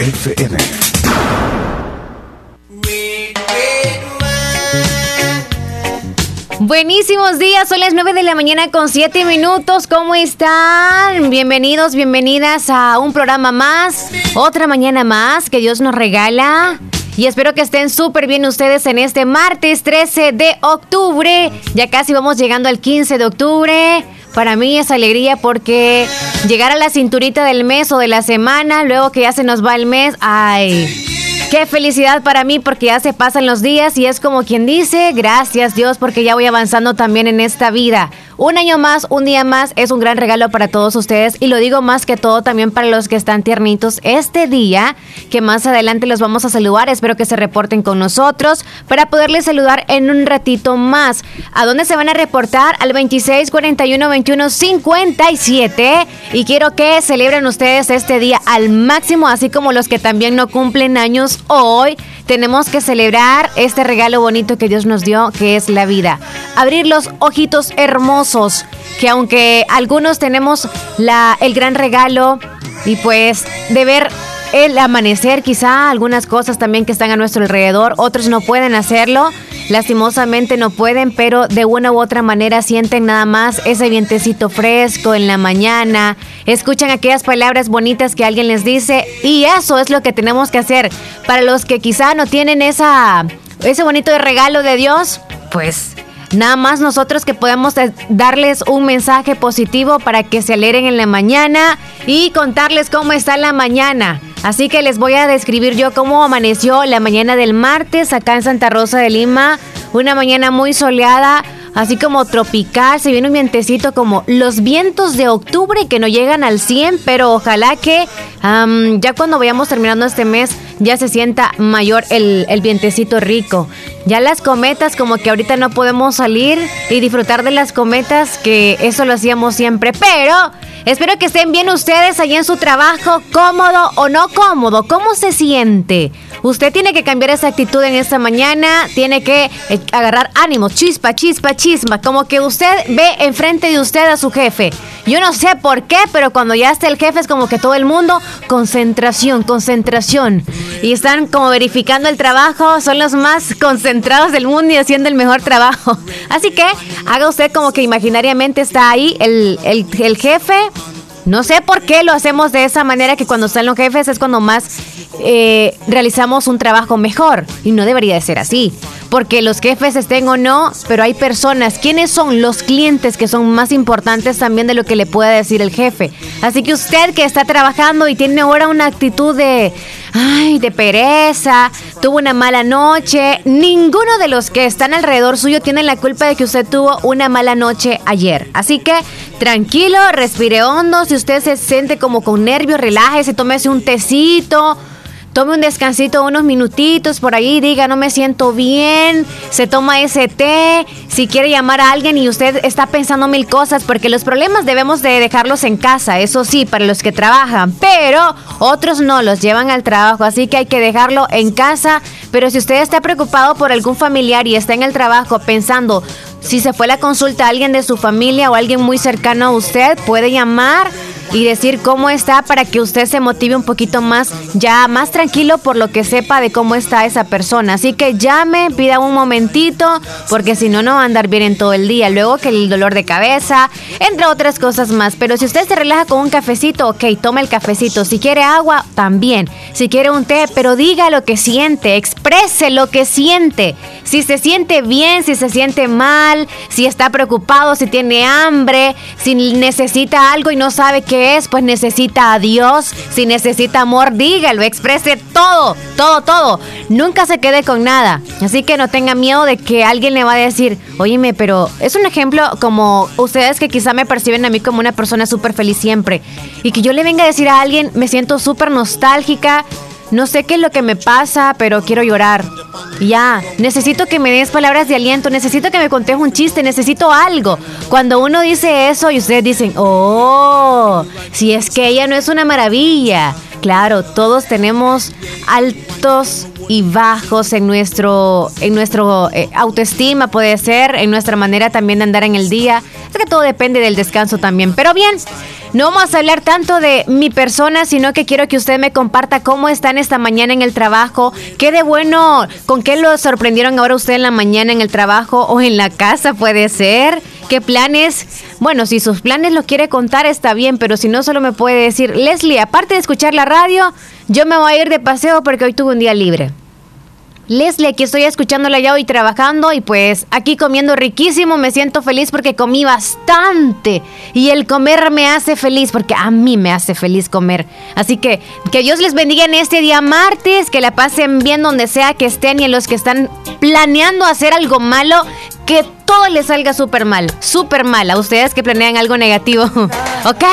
FM. Buenísimos días, son las 9 de la mañana con 7 minutos. ¿Cómo están? Bienvenidos, bienvenidas a un programa más, otra mañana más que Dios nos regala. Y espero que estén súper bien ustedes en este martes 13 de octubre. Ya casi vamos llegando al 15 de octubre. Para mí es alegría porque llegar a la cinturita del mes o de la semana, luego que ya se nos va el mes, ay, Qué felicidad para mí porque ya se pasan los días y es como quien dice, gracias Dios porque ya voy avanzando también en esta vida. Un año más, un día más, es un gran regalo para todos ustedes y lo digo más que todo también para los que están tiernitos este día, que más adelante los vamos a saludar, espero que se reporten con nosotros para poderles saludar en un ratito más. ¿A dónde se van a reportar? Al 26 41 21 57 y quiero que celebren ustedes este día al máximo, así como los que también no cumplen años hoy. Tenemos que celebrar este regalo bonito que Dios nos dio, que es la vida. Abrir los ojitos hermosos, que aunque algunos tenemos el gran regalo y pues de ver el amanecer, quizá algunas cosas también que están a nuestro alrededor, otros no pueden hacerlo, lastimosamente no pueden, pero de una u otra manera sienten nada más ese vientecito fresco en la mañana, escuchan aquellas palabras bonitas que alguien les dice y eso es lo que tenemos que hacer. Para los que quizá no tienen esa, ese bonito regalo de Dios, pues Nada más nosotros que podamos darles un mensaje positivo para que se alegren en la mañana y contarles cómo está la mañana. Así que les voy a describir yo cómo amaneció la mañana del martes acá en Santa Rosa de Lima. Una mañana muy soleada, así como tropical, se viene un vientecito como los vientos de octubre que no llegan al 100, pero ojalá que ya cuando vayamos terminando este mes ya se sienta mayor el, el vientecito rico. Ya las cometas, como que ahorita no podemos salir y disfrutar de las cometas, que eso lo hacíamos siempre, pero espero que estén bien ustedes allí en su trabajo, cómodo o no cómodo, ¿cómo se siente? Usted tiene que cambiar esa actitud en esta mañana, tiene que eh, agarrar ánimo, chispa, chispa, chisma, como que usted ve enfrente de usted a su jefe. Yo no sé por qué, pero cuando ya está el jefe es como que todo el mundo, concentración, concentración. Y están como verificando el trabajo, son los más concentrados del mundo y haciendo el mejor trabajo. Así que haga usted como que imaginariamente está ahí el, el, el jefe no sé por qué lo hacemos de esa manera que cuando están los jefes es cuando más eh, realizamos un trabajo mejor. Y no debería de ser así. Porque los jefes estén o no, pero hay personas. ¿Quiénes son los clientes que son más importantes también de lo que le pueda decir el jefe? Así que usted que está trabajando y tiene ahora una actitud de, ay, de pereza, tuvo una mala noche, ninguno de los que están alrededor suyo tiene la culpa de que usted tuvo una mala noche ayer. Así que tranquilo, respire hondo. Si usted se siente como con nervios, relájese, tómese un tecito tome un descansito, unos minutitos por ahí, diga, no me siento bien, se toma ese té, si quiere llamar a alguien y usted está pensando mil cosas, porque los problemas debemos de dejarlos en casa, eso sí, para los que trabajan, pero otros no, los llevan al trabajo, así que hay que dejarlo en casa, pero si usted está preocupado por algún familiar y está en el trabajo pensando, si se fue la consulta a alguien de su familia o alguien muy cercano a usted, puede llamar y decir cómo está para que usted se motive un poquito más, ya más tranquilo por lo que sepa de cómo está esa persona. Así que llame, pida un momentito, porque si no, no va a andar bien en todo el día. Luego que el dolor de cabeza, entre otras cosas más. Pero si usted se relaja con un cafecito, ok, tome el cafecito. Si quiere agua, también. Si quiere un té, pero diga lo que siente, exprese lo que siente. Si se siente bien, si se siente mal, si está preocupado, si tiene hambre, si necesita algo y no sabe qué es, pues necesita a Dios. Si necesita amor, dígalo, exprese todo, todo, todo. Nunca se quede con nada. Así que no tenga miedo de que alguien le va a decir, oíme, pero es un ejemplo como ustedes que quizá me perciben a mí como una persona súper feliz siempre. Y que yo le venga a decir a alguien, me siento súper nostálgica no sé qué es lo que me pasa, pero quiero llorar. Ya, necesito que me des palabras de aliento, necesito que me contes un chiste, necesito algo. Cuando uno dice eso y ustedes dicen, oh, si es que ella no es una maravilla. Claro, todos tenemos altos y bajos en nuestro, en nuestro eh, autoestima, puede ser, en nuestra manera también de andar en el día. Es que todo depende del descanso también. Pero bien, no vamos a hablar tanto de mi persona, sino que quiero que usted me comparta cómo están esta mañana en el trabajo, qué de bueno, con qué lo sorprendieron ahora usted en la mañana en el trabajo o en la casa puede ser. ¿Qué planes? Bueno, si sus planes lo quiere contar está bien, pero si no solo me puede decir, Leslie, aparte de escuchar la radio, yo me voy a ir de paseo porque hoy tuve un día libre. Leslie, aquí estoy escuchándola ya hoy trabajando y pues aquí comiendo riquísimo, me siento feliz porque comí bastante y el comer me hace feliz porque a mí me hace feliz comer. Así que que Dios les bendiga en este día martes, que la pasen bien donde sea que estén y a los que están planeando hacer algo malo, que todo les salga súper mal, súper mal a ustedes que planean algo negativo. ¿Ok?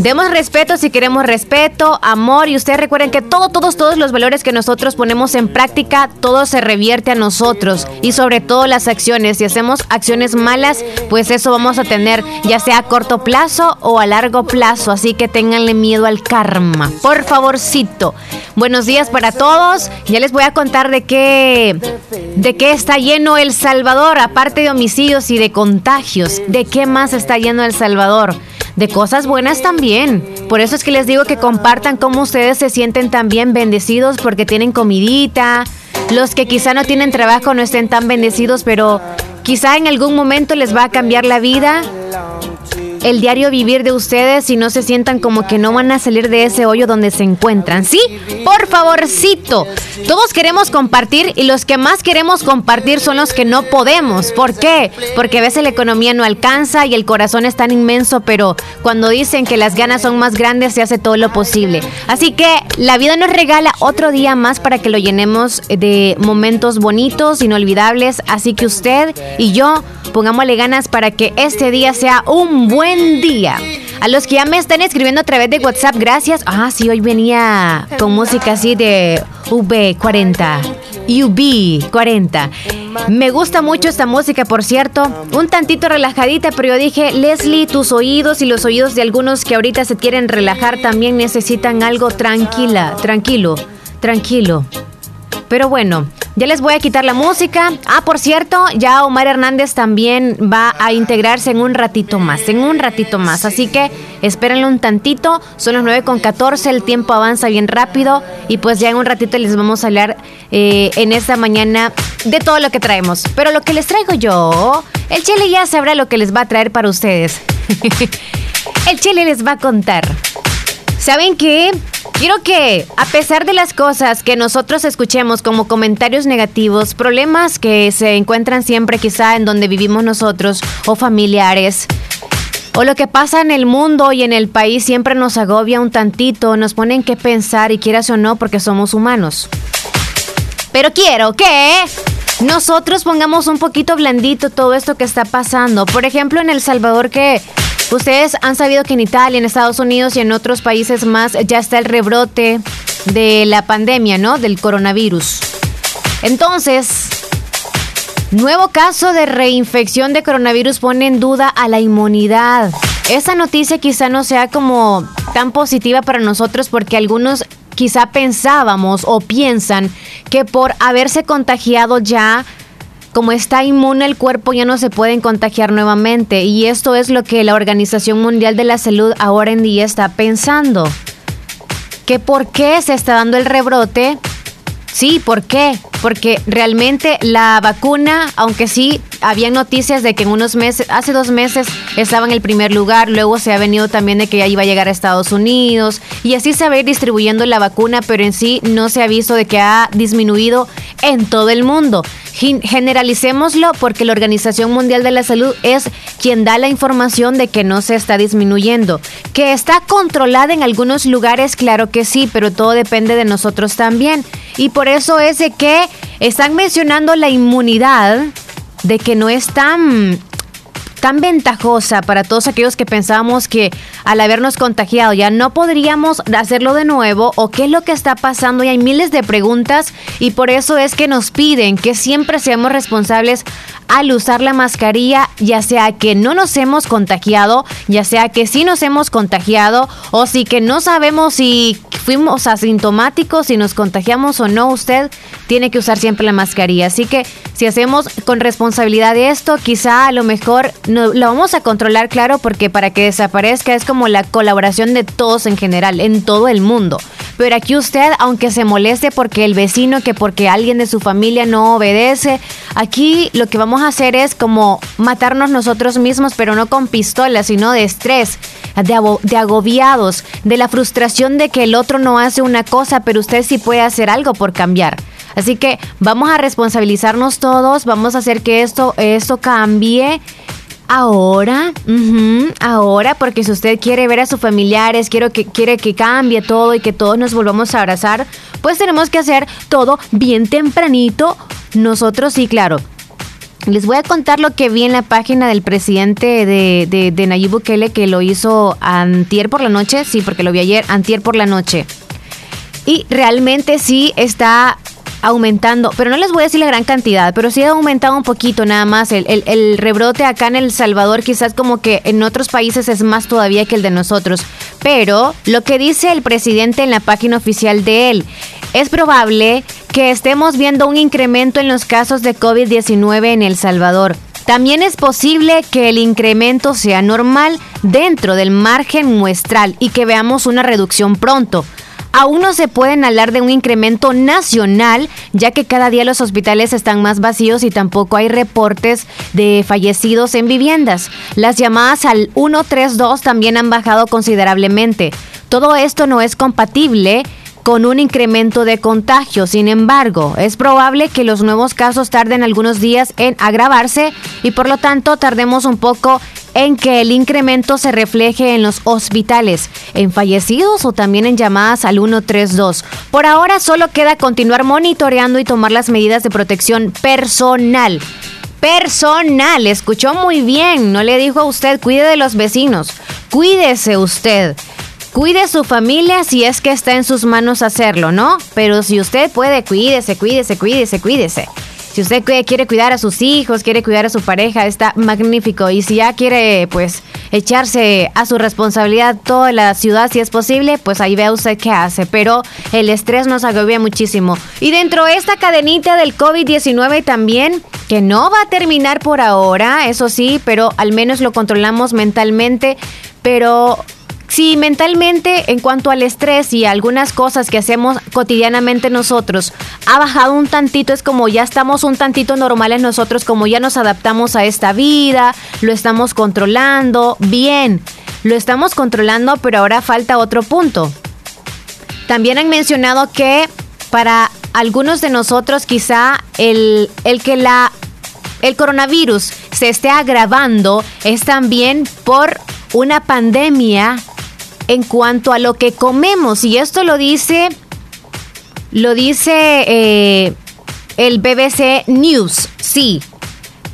Demos respeto si queremos respeto, amor y ustedes recuerden que todo, todos, todos los valores que nosotros ponemos en práctica, todo se revierte a nosotros y sobre todo las acciones. Si hacemos acciones malas, pues eso vamos a tener ya sea a corto plazo o a largo plazo. Así que ténganle miedo al karma. Por favorcito. Buenos días para todos. Ya les voy a contar de qué, de qué está lleno El Salvador, aparte de homicidios y de contagios. ¿De qué más está lleno El Salvador? De cosas buenas también. Por eso es que les digo que compartan cómo ustedes se sienten también bendecidos porque tienen comidita. Los que quizá no tienen trabajo no estén tan bendecidos, pero quizá en algún momento les va a cambiar la vida el diario vivir de ustedes y no se sientan como que no van a salir de ese hoyo donde se encuentran. ¿Sí? Por favorcito. Todos queremos compartir y los que más queremos compartir son los que no podemos. ¿Por qué? Porque a veces la economía no alcanza y el corazón es tan inmenso, pero cuando dicen que las ganas son más grandes se hace todo lo posible. Así que la vida nos regala otro día más para que lo llenemos de momentos bonitos, inolvidables. Así que usted y yo pongámosle ganas para que este día sea un buen buen día. A los que ya me están escribiendo a través de WhatsApp, gracias. Ah, sí, hoy venía con música así de V40. UB40. Me gusta mucho esta música, por cierto. Un tantito relajadita, pero yo dije, Leslie, tus oídos y los oídos de algunos que ahorita se quieren relajar también necesitan algo tranquila, tranquilo, tranquilo. Pero bueno, ya les voy a quitar la música. Ah, por cierto, ya Omar Hernández también va a integrarse en un ratito más, en un ratito más. Así que espérenlo un tantito. Son las 9 con 14, el tiempo avanza bien rápido. Y pues ya en un ratito les vamos a hablar eh, en esta mañana de todo lo que traemos. Pero lo que les traigo yo, el Chile ya sabrá lo que les va a traer para ustedes. el Chile les va a contar. ¿Saben qué? Quiero que, a pesar de las cosas que nosotros escuchemos como comentarios negativos, problemas que se encuentran siempre quizá en donde vivimos nosotros o familiares, o lo que pasa en el mundo y en el país siempre nos agobia un tantito, nos ponen que pensar y quieras o no porque somos humanos. Pero quiero que nosotros pongamos un poquito blandito todo esto que está pasando. Por ejemplo, en El Salvador que Ustedes han sabido que en Italia, en Estados Unidos y en otros países más ya está el rebrote de la pandemia, ¿no? Del coronavirus. Entonces, nuevo caso de reinfección de coronavirus pone en duda a la inmunidad. Esa noticia quizá no sea como tan positiva para nosotros porque algunos quizá pensábamos o piensan que por haberse contagiado ya como está inmune el cuerpo ya no se pueden contagiar nuevamente y esto es lo que la Organización Mundial de la Salud ahora en día está pensando. ¿Que por qué se está dando el rebrote? Sí, ¿por qué? Porque realmente la vacuna, aunque sí había noticias de que en unos meses, hace dos meses estaba en el primer lugar, luego se ha venido también de que ya iba a llegar a Estados Unidos y así se va a ir distribuyendo la vacuna, pero en sí no se ha visto de que ha disminuido en todo el mundo. Generalicémoslo porque la Organización Mundial de la Salud es quien da la información de que no se está disminuyendo. Que está controlada en algunos lugares, claro que sí, pero todo depende de nosotros también. Y por eso es de que están mencionando la inmunidad de que no es tan tan ventajosa para todos aquellos que pensábamos que al habernos contagiado ya no podríamos hacerlo de nuevo o qué es lo que está pasando y hay miles de preguntas y por eso es que nos piden que siempre seamos responsables al usar la mascarilla, ya sea que no nos hemos contagiado, ya sea que sí nos hemos contagiado o si que no sabemos si fuimos asintomáticos, si nos contagiamos o no, usted tiene que usar siempre la mascarilla. Así que Si hacemos con responsabilidad esto, quizá a lo mejor no, lo vamos a controlar, claro, porque para que desaparezca es como la colaboración de todos en general, en todo el mundo. Pero aquí usted, aunque se moleste porque el vecino, que porque alguien de su familia no obedece, aquí lo que vamos a hacer es como matarnos nosotros mismos, pero no con pistolas, sino de estrés, de, de agobiados, de la frustración de que el otro no hace una cosa, pero usted sí puede hacer algo por cambiar. Así que vamos a responsabilizarnos todos, vamos a hacer que esto, esto cambie. Ahora, ahora, porque si usted quiere ver a sus familiares, quiere que, quiere que cambie todo y que todos nos volvamos a abrazar, pues tenemos que hacer todo bien tempranito. Nosotros sí, claro. Les voy a contar lo que vi en la página del presidente de, de, de Nayib Bukele que lo hizo antier por la noche. Sí, porque lo vi ayer, antier por la noche. Y realmente sí está aumentando, pero no les voy a decir la gran cantidad, pero sí ha aumentado un poquito nada más. El, el, rebrote acá en El Salvador quizás como que en otros países es más todavía que el de nosotros. Pero lo que dice el presidente en la página oficial de él, es probable que estemos viendo un incremento en los casos de COVID-19 en El Salvador. También es posible que el incremento sea normal dentro del margen muestral y que veamos una reducción pronto. Aún no se pueden hablar de un incremento nacional, ya que cada día los hospitales están más vacíos y tampoco hay reportes de fallecidos en viviendas. Las llamadas al 132 también han bajado considerablemente. Todo esto no es compatible con un incremento de contagio. Sin embargo, es probable que los nuevos casos tarden algunos días en agravarse y por lo tanto tardemos un poco en que el incremento se refleje en los hospitales, en fallecidos o también en llamadas al 132. Por ahora solo queda continuar monitoreando y tomar las medidas de protección personal. Personal, escuchó muy bien, no le dijo a usted, cuide de los vecinos, cuídese usted. Cuide su familia si es que está en sus manos hacerlo, ¿no? Pero si usted puede, cuídese, cuídese, cuídese, cuídese. Si usted quiere cuidar a sus hijos, quiere cuidar a su pareja, está magnífico. Y si ya quiere, pues, echarse a su responsabilidad toda la ciudad, si es posible, pues ahí vea usted qué hace. Pero el estrés nos agobia muchísimo. Y dentro de esta cadenita del COVID-19 también, que no va a terminar por ahora, eso sí, pero al menos lo controlamos mentalmente. Pero si mentalmente en cuanto al estrés y algunas cosas que hacemos cotidianamente nosotros ha bajado un tantito, es como ya estamos un tantito normales nosotros, como ya nos adaptamos a esta vida, lo estamos controlando, bien, lo estamos controlando, pero ahora falta otro punto. También han mencionado que para algunos de nosotros quizá el, el que la el coronavirus se esté agravando es también por una pandemia en cuanto a lo que comemos. Y esto lo dice, lo dice eh, el BBC News. Sí.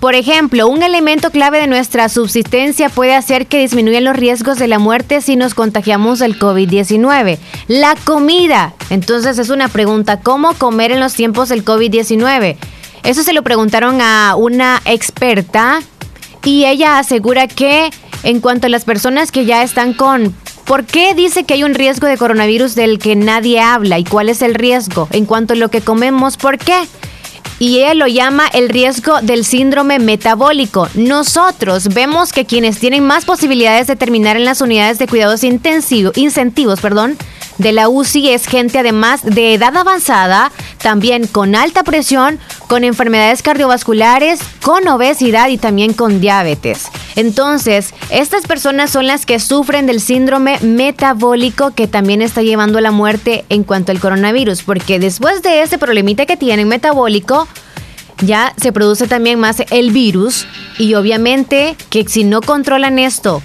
Por ejemplo, un elemento clave de nuestra subsistencia puede hacer que disminuyan los riesgos de la muerte si nos contagiamos del COVID-19. La comida. Entonces es una pregunta, ¿cómo comer en los tiempos del COVID-19? Eso se lo preguntaron a una experta y ella asegura que en cuanto a las personas que ya están con ¿Por qué dice que hay un riesgo de coronavirus del que nadie habla? ¿Y cuál es el riesgo? En cuanto a lo que comemos, ¿por qué? y ella lo llama el riesgo del síndrome metabólico. Nosotros vemos que quienes tienen más posibilidades de terminar en las unidades de cuidados intensivos, incentivos, perdón, de la UCI es gente además de edad avanzada, también con alta presión, con enfermedades cardiovasculares, con obesidad y también con diabetes. Entonces, estas personas son las que sufren del síndrome metabólico que también está llevando a la muerte en cuanto al coronavirus, porque después de ese problemita que tienen metabólico, ya se produce también más el virus y obviamente que si no controlan esto,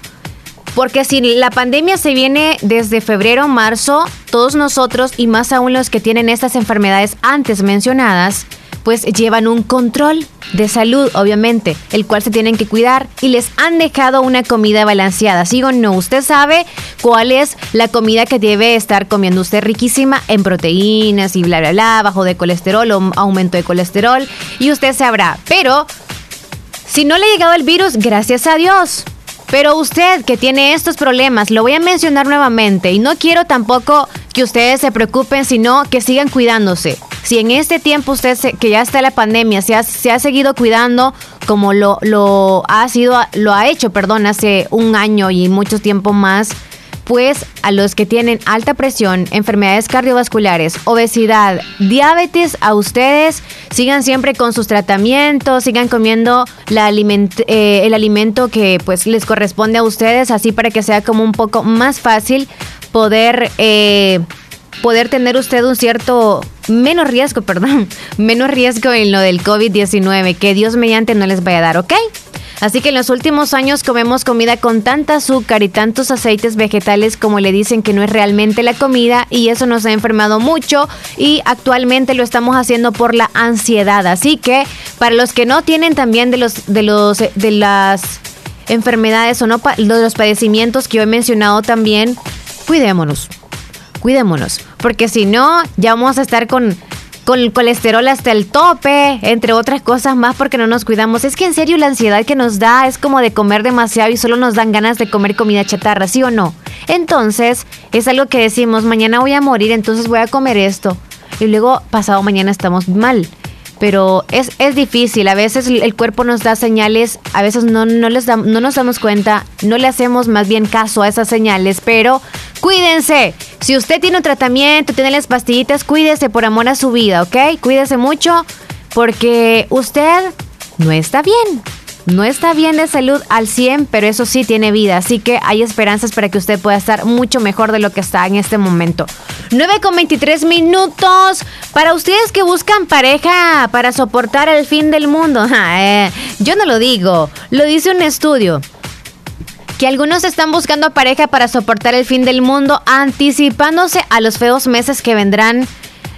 porque si la pandemia se viene desde febrero, marzo, todos nosotros y más aún los que tienen estas enfermedades antes mencionadas, pues llevan un control de salud, obviamente, el cual se tienen que cuidar y les han dejado una comida balanceada. ¿Sí o no? Usted sabe cuál es la comida que debe estar comiendo usted riquísima en proteínas y bla, bla, bla, bajo de colesterol o aumento de colesterol y usted sabrá. Pero si no le ha llegado el virus, gracias a Dios. Pero usted que tiene estos problemas, lo voy a mencionar nuevamente y no quiero tampoco que ustedes se preocupen, sino que sigan cuidándose. Si en este tiempo usted, que ya está la pandemia, se ha, se ha seguido cuidando como lo, lo, ha sido, lo ha hecho, perdón, hace un año y mucho tiempo más, pues a los que tienen alta presión, enfermedades cardiovasculares, obesidad, diabetes, a ustedes sigan siempre con sus tratamientos, sigan comiendo eh, el alimento que pues les corresponde a ustedes, así para que sea como un poco más fácil poder eh, poder tener usted un cierto menos riesgo, perdón, menos riesgo en lo del COVID-19, que Dios mediante no les vaya a dar, ¿ok? Así que en los últimos años comemos comida con tanta azúcar y tantos aceites vegetales como le dicen que no es realmente la comida y eso nos ha enfermado mucho y actualmente lo estamos haciendo por la ansiedad. Así que para los que no tienen también de los de los de las enfermedades o no de los padecimientos que yo he mencionado también, cuidémonos. Cuidémonos, porque si no ya vamos a estar con con el colesterol hasta el tope, entre otras cosas más porque no nos cuidamos. Es que en serio la ansiedad que nos da es como de comer demasiado y solo nos dan ganas de comer comida chatarra, ¿sí o no? Entonces, es algo que decimos, mañana voy a morir, entonces voy a comer esto. Y luego, pasado mañana estamos mal pero es, es difícil. A veces el cuerpo nos da señales, a veces no, no, les no nos damos cuenta, no le hacemos más bien caso a esas señales, pero cuídense. Si usted tiene un tratamiento, tiene las pastillitas, cuídese por amor a su vida, ¿ok? Cuídese mucho porque usted no está bien no está bien de salud al 100, pero eso sí tiene vida, así que hay esperanzas para que usted pueda estar mucho mejor de lo que está en este momento. 9 con 23 minutos para ustedes que buscan pareja para soportar el fin del mundo. Eh, yo no lo digo, lo dice un estudio que algunos están buscando pareja para soportar el fin del mundo, anticipándose a los feos meses que vendrán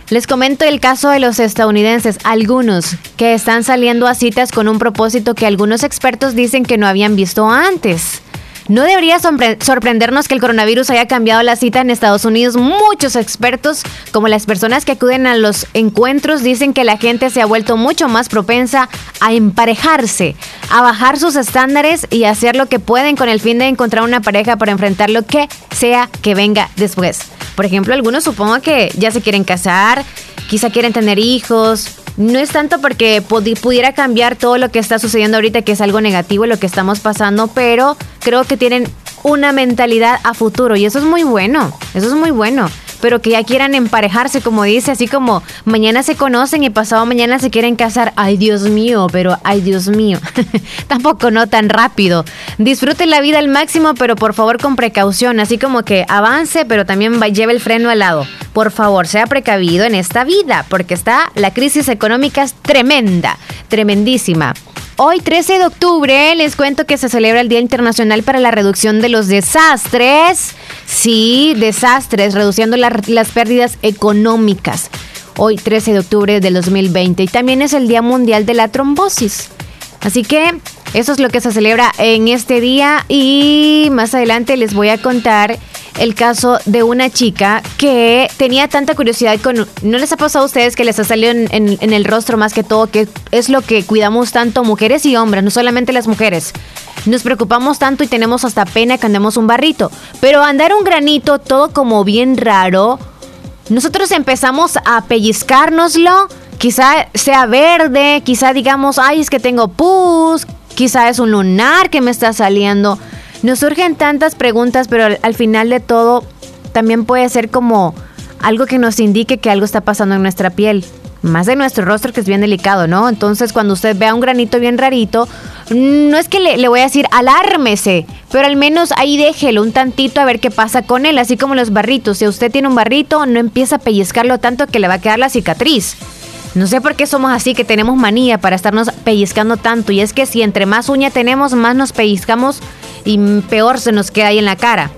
les comento el caso de los estadounidenses, algunos que están saliendo a citas con un propósito que algunos expertos dicen que no habían visto antes. No debería sorprendernos que el coronavirus haya cambiado la cita en Estados Unidos. Muchos expertos, como las personas que acuden a los encuentros, dicen que la gente se ha vuelto mucho más propensa a emparejarse, a bajar sus estándares y hacer lo que pueden con el fin de encontrar una pareja para enfrentar lo que sea que venga después. Por ejemplo, algunos supongo que ya se quieren casar, quizá quieren tener hijos, no es tanto porque pudiera cambiar todo lo que está sucediendo ahorita, que es algo negativo lo que estamos pasando, pero creo que tienen una mentalidad a futuro y eso es muy bueno, eso es muy bueno pero que ya quieran emparejarse, como dice, así como mañana se conocen y pasado mañana se quieren casar. Ay, Dios mío, pero ay, Dios mío. Tampoco no tan rápido. Disfruten la vida al máximo, pero por favor con precaución, así como que avance, pero también lleve el freno al lado. Por favor, sea precavido en esta vida, porque está la crisis económica es tremenda, tremendísima. Hoy 13 de octubre les cuento que se celebra el Día Internacional para la Reducción de los Desastres. Sí, desastres, reduciendo las pérdidas económicas. Hoy 13 de octubre del 2020 y también es el Día Mundial de la Trombosis. Así que eso es lo que se celebra en este día y más adelante les voy a contar el caso de una chica que tenía tanta curiosidad con... ¿No les ha pasado a ustedes que les ha salido en, el rostro más que todo, que es lo que cuidamos tanto mujeres y hombres, no solamente las mujeres? Nos preocupamos tanto y tenemos hasta pena que andemos un barrito. Pero andar un granito todo como bien raro, nosotros empezamos a pellizcárnoslo, quizá sea verde, quizá digamos, ay, es que tengo pus, quizá es un lunar que me está saliendo. Nos surgen tantas preguntas, pero al, final de todo también puede ser como algo que nos indique que algo está pasando en nuestra piel más de nuestro rostro que es bien delicado, ¿no? Entonces cuando usted vea un granito bien rarito, no es que le, le, voy a decir alármese, pero al menos ahí déjelo un tantito a ver qué pasa con él, así como los barritos. Si usted tiene un barrito, no empieza a pellizcarlo tanto que le va a quedar la cicatriz. No sé por qué somos así, que tenemos manía para estarnos pellizcando tanto. Y es que si entre más uña tenemos, más nos pellizcamos y peor se nos queda ahí en la cara.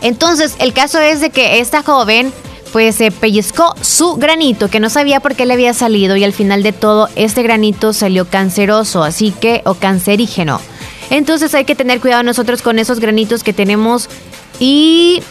Entonces, el caso es de que esta joven pues se pellizcó su granito que no sabía por qué le había salido y al final de todo este granito salió canceroso, así que o cancerígeno. Entonces hay que tener cuidado nosotros con esos granitos que tenemos y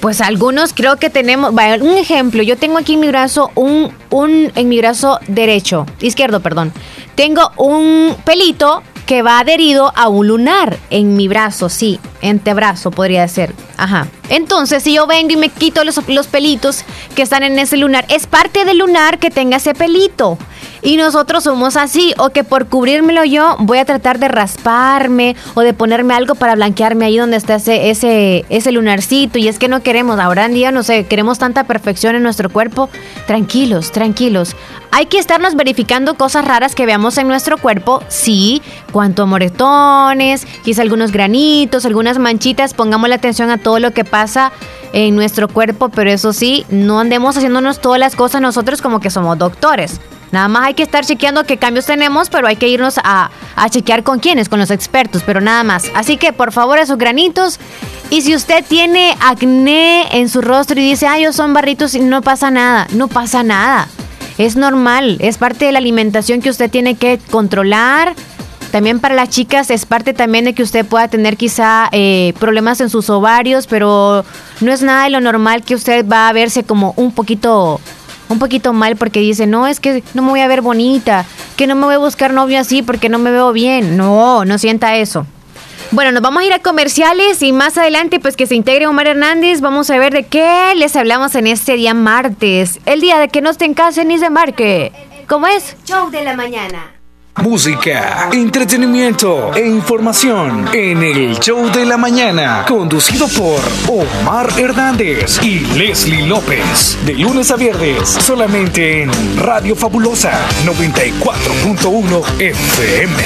pues algunos creo que tenemos, un ejemplo, yo tengo aquí en mi brazo un, un, en mi brazo derecho, izquierdo, perdón, tengo un pelito que va adherido a un lunar en mi brazo, sí, antebrazo podría ser. Ajá. Entonces, si yo vengo y me quito los, los pelitos que están en ese lunar, es parte del lunar que tenga ese pelito. Y nosotros somos así, o que por cubrírmelo yo voy a tratar de rasparme o de ponerme algo para blanquearme ahí donde está ese, ese, ese lunarcito. Y es que no queremos, ahora en día, no sé, queremos tanta perfección en nuestro cuerpo. Tranquilos, tranquilos. Hay que estarnos verificando cosas raras que veamos en nuestro cuerpo, sí, cuanto moretones, quizá algunos granitos, algunas manchitas, pongamos la atención a todo lo que pasa en nuestro cuerpo, pero eso sí, no andemos haciéndonos todas las cosas nosotros como que somos doctores. Nada más hay que estar chequeando qué cambios tenemos, pero hay que irnos a, chequear con quiénes, con los expertos, pero nada más. Así que por favor esos granitos. Y si usted tiene acné en su rostro y dice, ay, yo son barritos y no pasa nada, no pasa nada. Es normal, es parte de la alimentación que usted tiene que controlar. También para las chicas es parte también de que usted pueda tener quizá eh, problemas en sus ovarios, pero no es nada de lo normal que usted va a verse como un poquito un poquito mal porque dice, no, es que no me voy a ver bonita, que no me voy a buscar novio así porque no me veo bien. No, no sienta eso. Bueno, nos vamos a ir a comerciales y más adelante pues que se integre Omar Hernández, vamos a ver de qué les hablamos en este día martes, el día de que no estén en casa ni se marque. ¿Cómo es? Show de la mañana música, entretenimiento e información en el show de la mañana, conducido por Omar Hernández y Leslie López, de lunes a viernes, solamente en Radio Fabulosa 94.1 FM.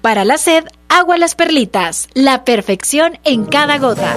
Para la sed, agua las perlitas, la perfección en cada gota.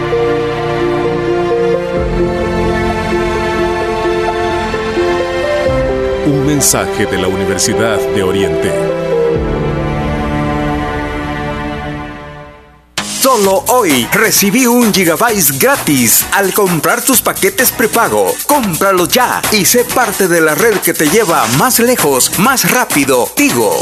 Un mensaje de la Universidad de Oriente. Solo hoy recibí un gigabyte gratis al comprar tus paquetes prepago. Cómpralo ya y sé parte de la red que te lleva más lejos, más rápido. Tigo.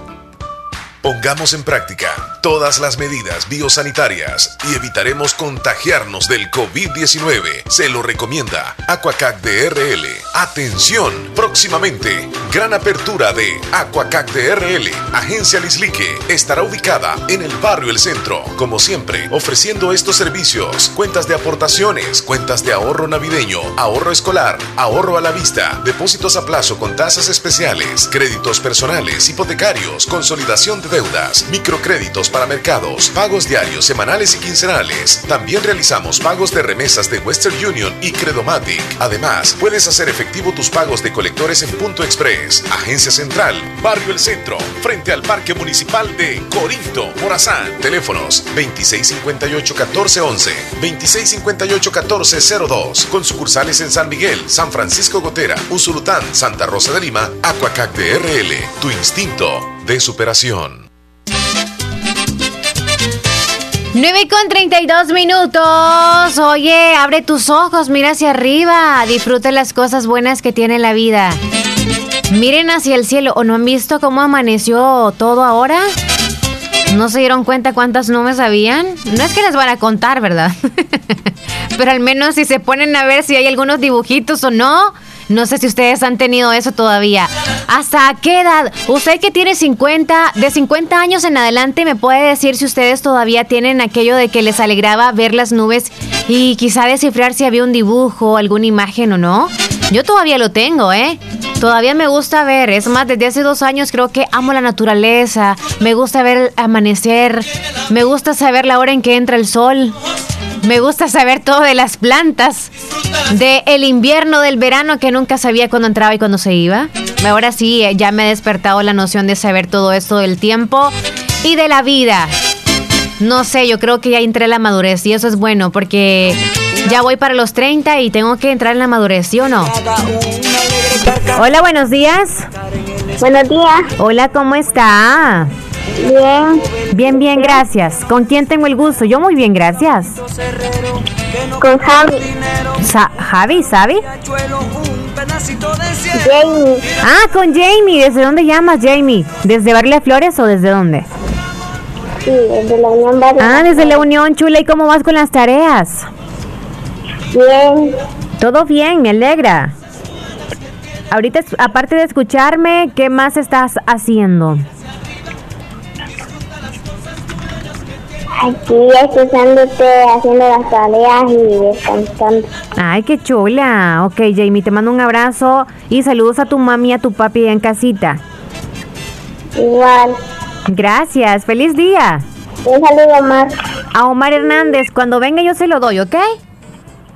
Pongamos en práctica todas las medidas biosanitarias y evitaremos contagiarnos del COVID-19. Se lo recomienda Aquacac DRL. Atención, próximamente gran apertura de Aquacac DRL, Agencia Lislique, estará ubicada en el barrio El Centro. Como siempre, ofreciendo estos servicios, cuentas de aportaciones, cuentas de ahorro navideño, ahorro escolar, ahorro a la vista, depósitos a plazo con tasas especiales, créditos personales, hipotecarios, consolidación de deudas, microcréditos para mercados, pagos diarios, semanales y quincenales. También realizamos pagos de remesas de Western Union y Credomatic. Además, puedes hacer efectivo tus pagos de colectores en Punto Express, Agencia Central, Barrio El Centro, frente al Parque Municipal de Corinto, Morazán. Teléfonos 2658-1411, 2658-1402, con sucursales en San Miguel, San Francisco Gotera, Usulután, Santa Rosa de Lima, Aquacac DRL, tu instinto de superación. 9 con 32 minutos. Oye, abre tus ojos, mira hacia arriba, disfruta las cosas buenas que tiene la vida. Miren hacia el cielo, ¿o no han visto cómo amaneció todo ahora? ¿No se dieron cuenta cuántas nubes habían? No es que les van a contar, ¿verdad? Pero al menos si se ponen a ver si hay algunos dibujitos o no, no sé si ustedes han tenido eso todavía. ¿Hasta qué edad? Usted que tiene 50, de 50 años en adelante, me puede decir si ustedes todavía tienen aquello de que les alegraba ver las nubes y quizá descifrar si había un dibujo, alguna imagen o no. Yo todavía lo tengo, ¿eh? Todavía me gusta ver, es más, desde hace dos años creo que amo la naturaleza, me gusta ver el amanecer, me gusta saber la hora en que entra el sol, me gusta saber todo de las plantas, de el invierno, del verano que nunca sabía cuándo entraba y cuándo se iba. Ahora sí, eh, ya me he despertado la noción de saber todo esto del tiempo y de la vida. No sé, yo creo que ya entré en la madurez y eso es bueno porque ya voy para los 30 y tengo que entrar en la madurez, ¿sí o no? Hola, buenos días. Buenos días. Hola, ¿cómo está? Bien. Bien, bien, gracias. ¿Con quién tengo el gusto? Yo muy bien, gracias. Con Javi. Sa Javi, ¿sabe? Jamie. Ah, con Jamie. ¿Desde dónde llamas, Jamie? ¿Desde Barrio Flores o desde dónde? Sí, desde la Unión. Ah, desde la Unión Chula. ¿Y cómo vas con las tareas? Bien. Todo bien, me alegra. Ahorita, aparte de escucharme, ¿qué más estás haciendo? Aquí escuchándote, haciendo las tareas y descansando. Ay, qué chula. Ok, Jamie, te mando un abrazo y saludos a tu mami y a tu papi en casita. Igual. Gracias, feliz día. Un saludo más. A Omar Hernández, cuando venga yo se lo doy, ¿ok?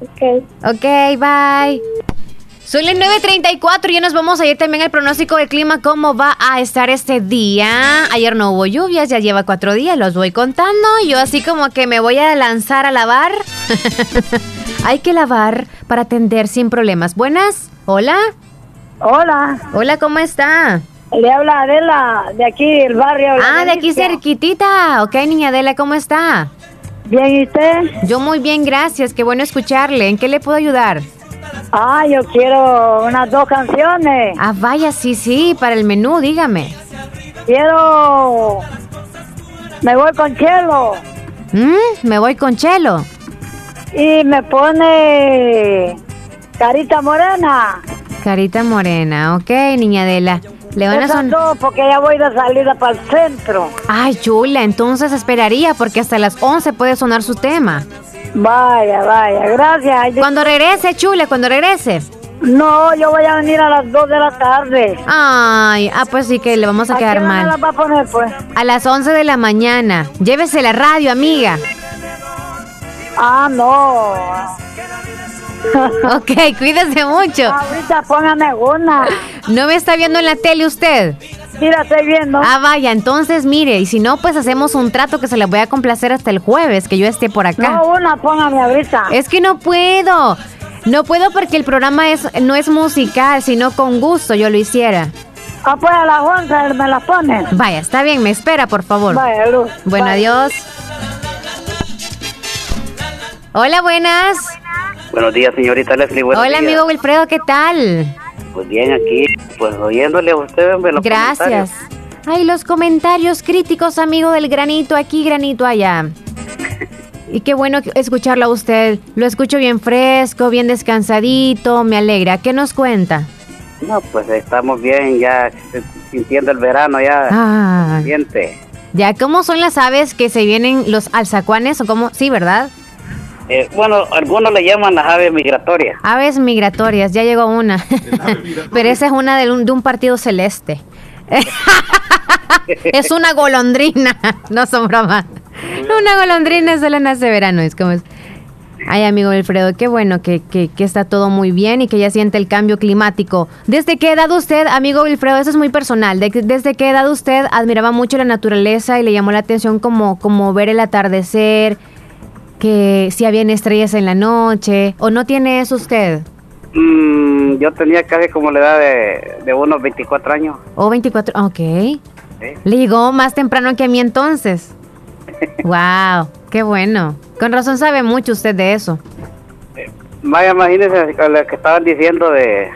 Ok. Ok, bye. Son las 9.34 y ya nos vamos a ir también al pronóstico del clima, cómo va a estar este día. Ayer no hubo lluvias, ya lleva cuatro días, los voy contando. Yo así como que me voy a lanzar a lavar. Hay que lavar para tender sin problemas. Buenas, hola. Hola, Hola, ¿cómo está? le habla Adela de aquí, el barrio. La Ah, de aquí cerquitita. Ok, niña Adela, ¿cómo está? Bien, ¿y usted? Yo muy bien, gracias. Qué bueno escucharle. ¿En qué le puedo ayudar? Ah, yo quiero unas dos canciones. Ah, vaya, sí, sí, para el menú, dígame. Quiero. Me voy con Chelo Mm, me voy con Chelo. y me pone. Carita Morena. Carita morena, ok, niña Adela. Le van a Esas son... dos, porque ya voy de salida para el centro. Ay, chula, entonces esperaría porque hasta las 11 puede sonar su tema. Vaya, vaya, gracias. Cuando regrese, chula, cuando regrese. No, yo voy a venir a las 2 de la tarde. Ay, ah, pues sí que le vamos a ¿A quedar mal. las va a poner, pues? A las 11 de la mañana. Llévese la radio, amiga. Ah, no. Ok, cuídese mucho. Ahorita póngame una. ¿No me está viendo en la tele usted? Sí, la estoy viendo. Ah, vaya, entonces mire, y si no, pues hacemos un trato que se le voy a complacer hasta el jueves, que yo esté por acá. No, una, póngame ahorita. Es que no puedo. No puedo porque el programa es no es musical, sino con gusto yo lo hiciera. Ah, pues a las 11 me la ponen. Vaya, está bien, me espera, por favor. Vaya, Luz. Bueno, Vaya. adiós. Hola, buenas. Buenos días, señorita Leslie. buenos Hola, días. amigo Wilfredo, ¿qué tal? Pues bien, aquí, pues oyéndole a usted, hombre, los Gracias. comentarios. Ay, los comentarios críticos, amigo del granito aquí, granito allá. Y qué bueno escucharlo a usted. Lo escucho bien fresco, bien descansadito, me alegra. ¿Qué nos cuenta? No, pues estamos bien, ya sintiendo el verano, ya. Ah. Siente. Ya, ¿cómo son las aves que se vienen los alzacuanes o cómo? Sí, ¿verdad? Eh, bueno, algunos le llaman las aves migratorias. Aves migratorias, ya llegó una. Pero esa es una de un, de un partido celeste. es una golondrina, no son bromas. Una golondrina solo nace verano, es como es. Ay, amigo Wilfredo, qué bueno que, que, está todo muy bien y que ya siente el cambio climático. ¿Desde qué edad usted, amigo Wilfredo, eso es muy personal, desde qué edad usted admiraba mucho la naturaleza y le llamó la atención como, como ver el atardecer, que si habían estrellas en la noche, o no tiene eso usted? Mm, yo tenía casi como la edad de, de unos 24 años. ¿O 24? Ok. Le llegó más temprano que a mí entonces. wow, qué bueno. Con razón sabe mucho usted de eso. vaya, imagínese lo que estaban diciendo de,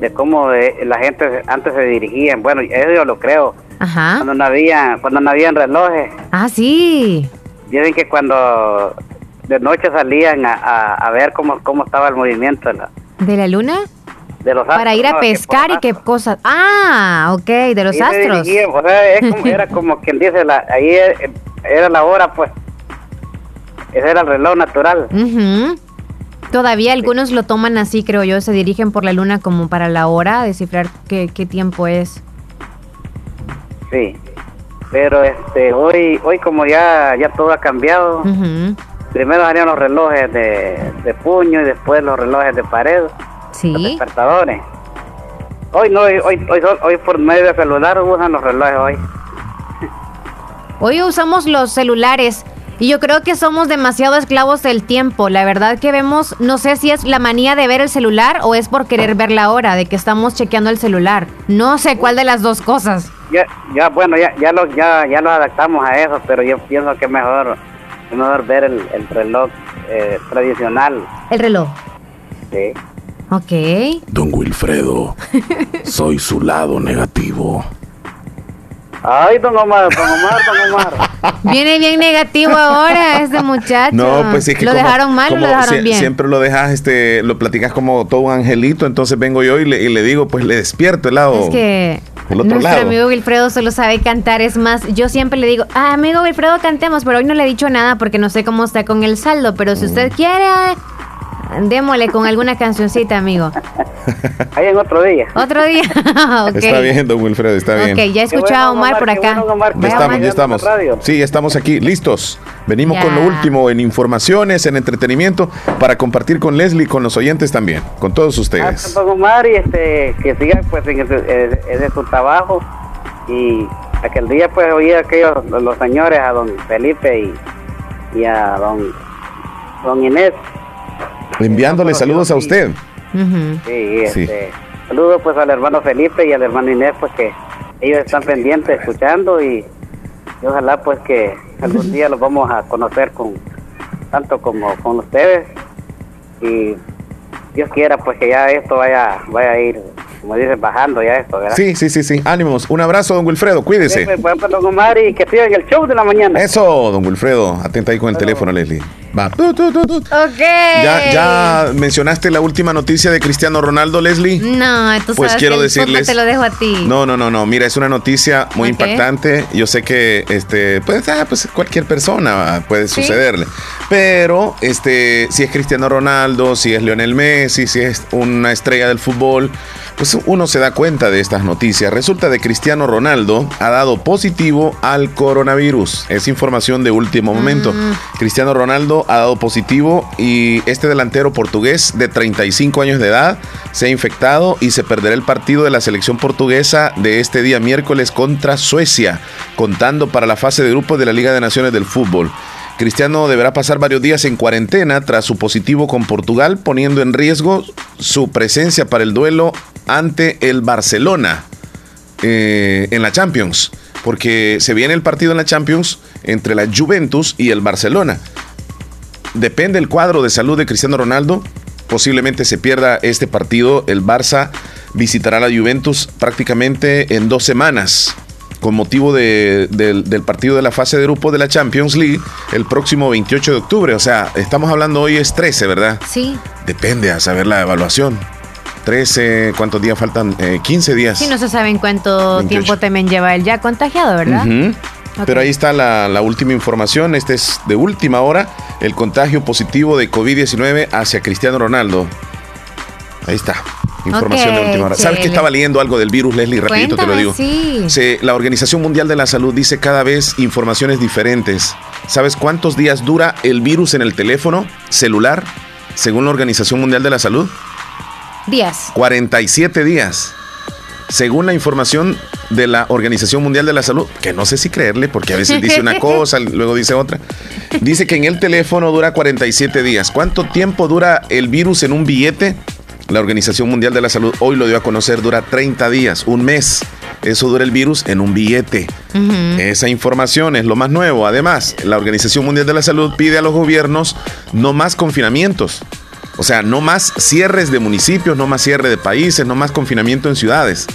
de, cómo la gente antes se dirigían. Bueno, eso yo lo creo. Ajá. Cuando no había, cuando no habían relojes. Ah, sí. Dicen que cuando de noche salían a, ver cómo, cómo estaba el movimiento. ¿De la, ¿De la luna? De los Para ir a pescar y qué cosas. Ah, ok, de los astros. era como quien dice, la, ahí era la hora, pues. Ese era el reloj natural. Todavía algunos lo toman así, creo yo, se dirigen por la luna como para la hora, descifrar qué, qué tiempo es. Sí, pero este hoy hoy como ya ya todo ha cambiado, primero salían los relojes de, de, puño y después los relojes de pared, sí. los despertadores. Hoy no, hoy, hoy, hoy, hoy por medio de celular usan los relojes hoy. Hoy usamos los celulares. Y yo creo que somos demasiado esclavos del tiempo. La verdad que vemos, no sé si es la manía de ver el celular o es por querer ver la hora, de que estamos chequeando el celular. No sé cuál de las dos cosas. Ya, ya bueno, ya, ya, lo, ya, ya nos adaptamos a eso, pero yo pienso que es mejor, mejor ver el, reloj eh, tradicional. ¿El reloj? Sí. Ok. Don Wilfredo, soy su lado negativo. Ay, don Omar, don Omar, don Omar. Viene bien negativo ahora este muchacho. No, pues sí, que ¿Lo dejaron mal o lo dejaron bien? Siempre lo dejas, este, lo platicas como todo un angelito, entonces vengo yo y le, y le digo, pues le despierto el lado. Es que nuestro amigo Wilfredo solo sabe cantar, es más, yo siempre le digo, ah, amigo Wilfredo, cantemos, pero hoy no le he dicho nada porque no sé cómo está con el saldo, pero si usted mm. quiere, Démosle con alguna cancioncita, amigo. Ahí en otro día. Otro día. Está bien, don Wilfredo, está bien. Ok, ya he escuchado a Omar, por acá. ya estamos, ya estamos. Sí, ya estamos aquí, listos. Venimos con lo último en informaciones, en entretenimiento, para compartir con Leslie y con los oyentes también, con todos ustedes. Ah, don Omar, y este, que sigan pues en, su trabajo. Y aquel día pues oí a aquellos, los señores, a don Felipe y, y a don, don Inés Enviándole saludos a usted. Sí, este, saludos pues al hermano Felipe y al hermano Inés, pues que ellos están pendientes, escuchando y, ojalá pues que algún día los vamos a conocer con tanto como con ustedes y Dios quiera pues que ya esto vaya vaya a ir como dices, bajando ya esto, ¿verdad? Sí, sí, sí, sí. Ánimos. Un abrazo, don Wilfredo. Cuídese. Sí, pues, don Omar y que sigan el show de la mañana. Eso, don Wilfredo. Atenta ahí con el teléfono, Leslie. Va. Ok. ¿Ya, ¿Ya mencionaste la última noticia de Cristiano Ronaldo, Leslie? No, entonces pues quiero decirles. te lo dejo a ti. No, no, no, no. Mira, es una noticia muy impactante. Yo sé que este, pues, ah, pues cualquier persona puede sucederle. Pero este, si es Cristiano Ronaldo, si es Lionel Messi, si es una estrella del fútbol, pues uno se da cuenta de estas noticias. Resulta que Cristiano Ronaldo ha dado positivo al coronavirus. Es información de último momento. Mm. Cristiano Ronaldo ha dado positivo y este delantero portugués de 35 años de edad se ha infectado y se perderá el partido de la selección portuguesa de este día miércoles contra Suecia, contando para la fase de grupos de la Liga de Naciones del Fútbol. Cristiano deberá pasar varios días en cuarentena tras su positivo con Portugal, poniendo en riesgo su presencia para el duelo ante el Barcelona eh, en la Champions, porque se viene el partido en la Champions entre la Juventus y el Barcelona. Depende el cuadro de salud de Cristiano Ronaldo, posiblemente se pierda este partido. El Barça visitará a la Juventus prácticamente en dos semanas con motivo del, partido de la fase de grupo de la Champions League el próximo 28 de octubre. O sea, estamos hablando hoy es 13, ¿verdad? Sí. Depende a saber la evaluación. 13, ¿cuántos días faltan? 15 días. Sí, no se sabe en cuánto tiempo también lleva él ya contagiado, ¿verdad? Pero ahí está la, la, última información. Este es de última hora. El contagio positivo de COVID-19 hacia Cristiano Ronaldo. Ahí está. Información de última hora. ¿Sabes que estaba leyendo algo del virus, Leslie? Rapidito te lo digo. Sí. la Organización Mundial de la Salud dice cada vez informaciones diferentes. ¿Sabes cuántos días dura el virus en el teléfono celular, según la Organización Mundial de la Salud? Días. 47 días. Según la información de la Organización Mundial de la Salud, que no sé si creerle, porque a veces dice una cosa, luego dice otra, dice que en el teléfono dura 47 días. ¿Cuánto tiempo dura el virus en un billete? La Organización Mundial de la Salud hoy lo dio a conocer, dura 30 días, un mes. Eso dura el virus en un billete. Esa información es lo más nuevo. Además, la Organización Mundial de la Salud pide a los gobiernos no más confinamientos. O sea, no más cierres de municipios, no más cierre de países, no más confinamiento en ciudades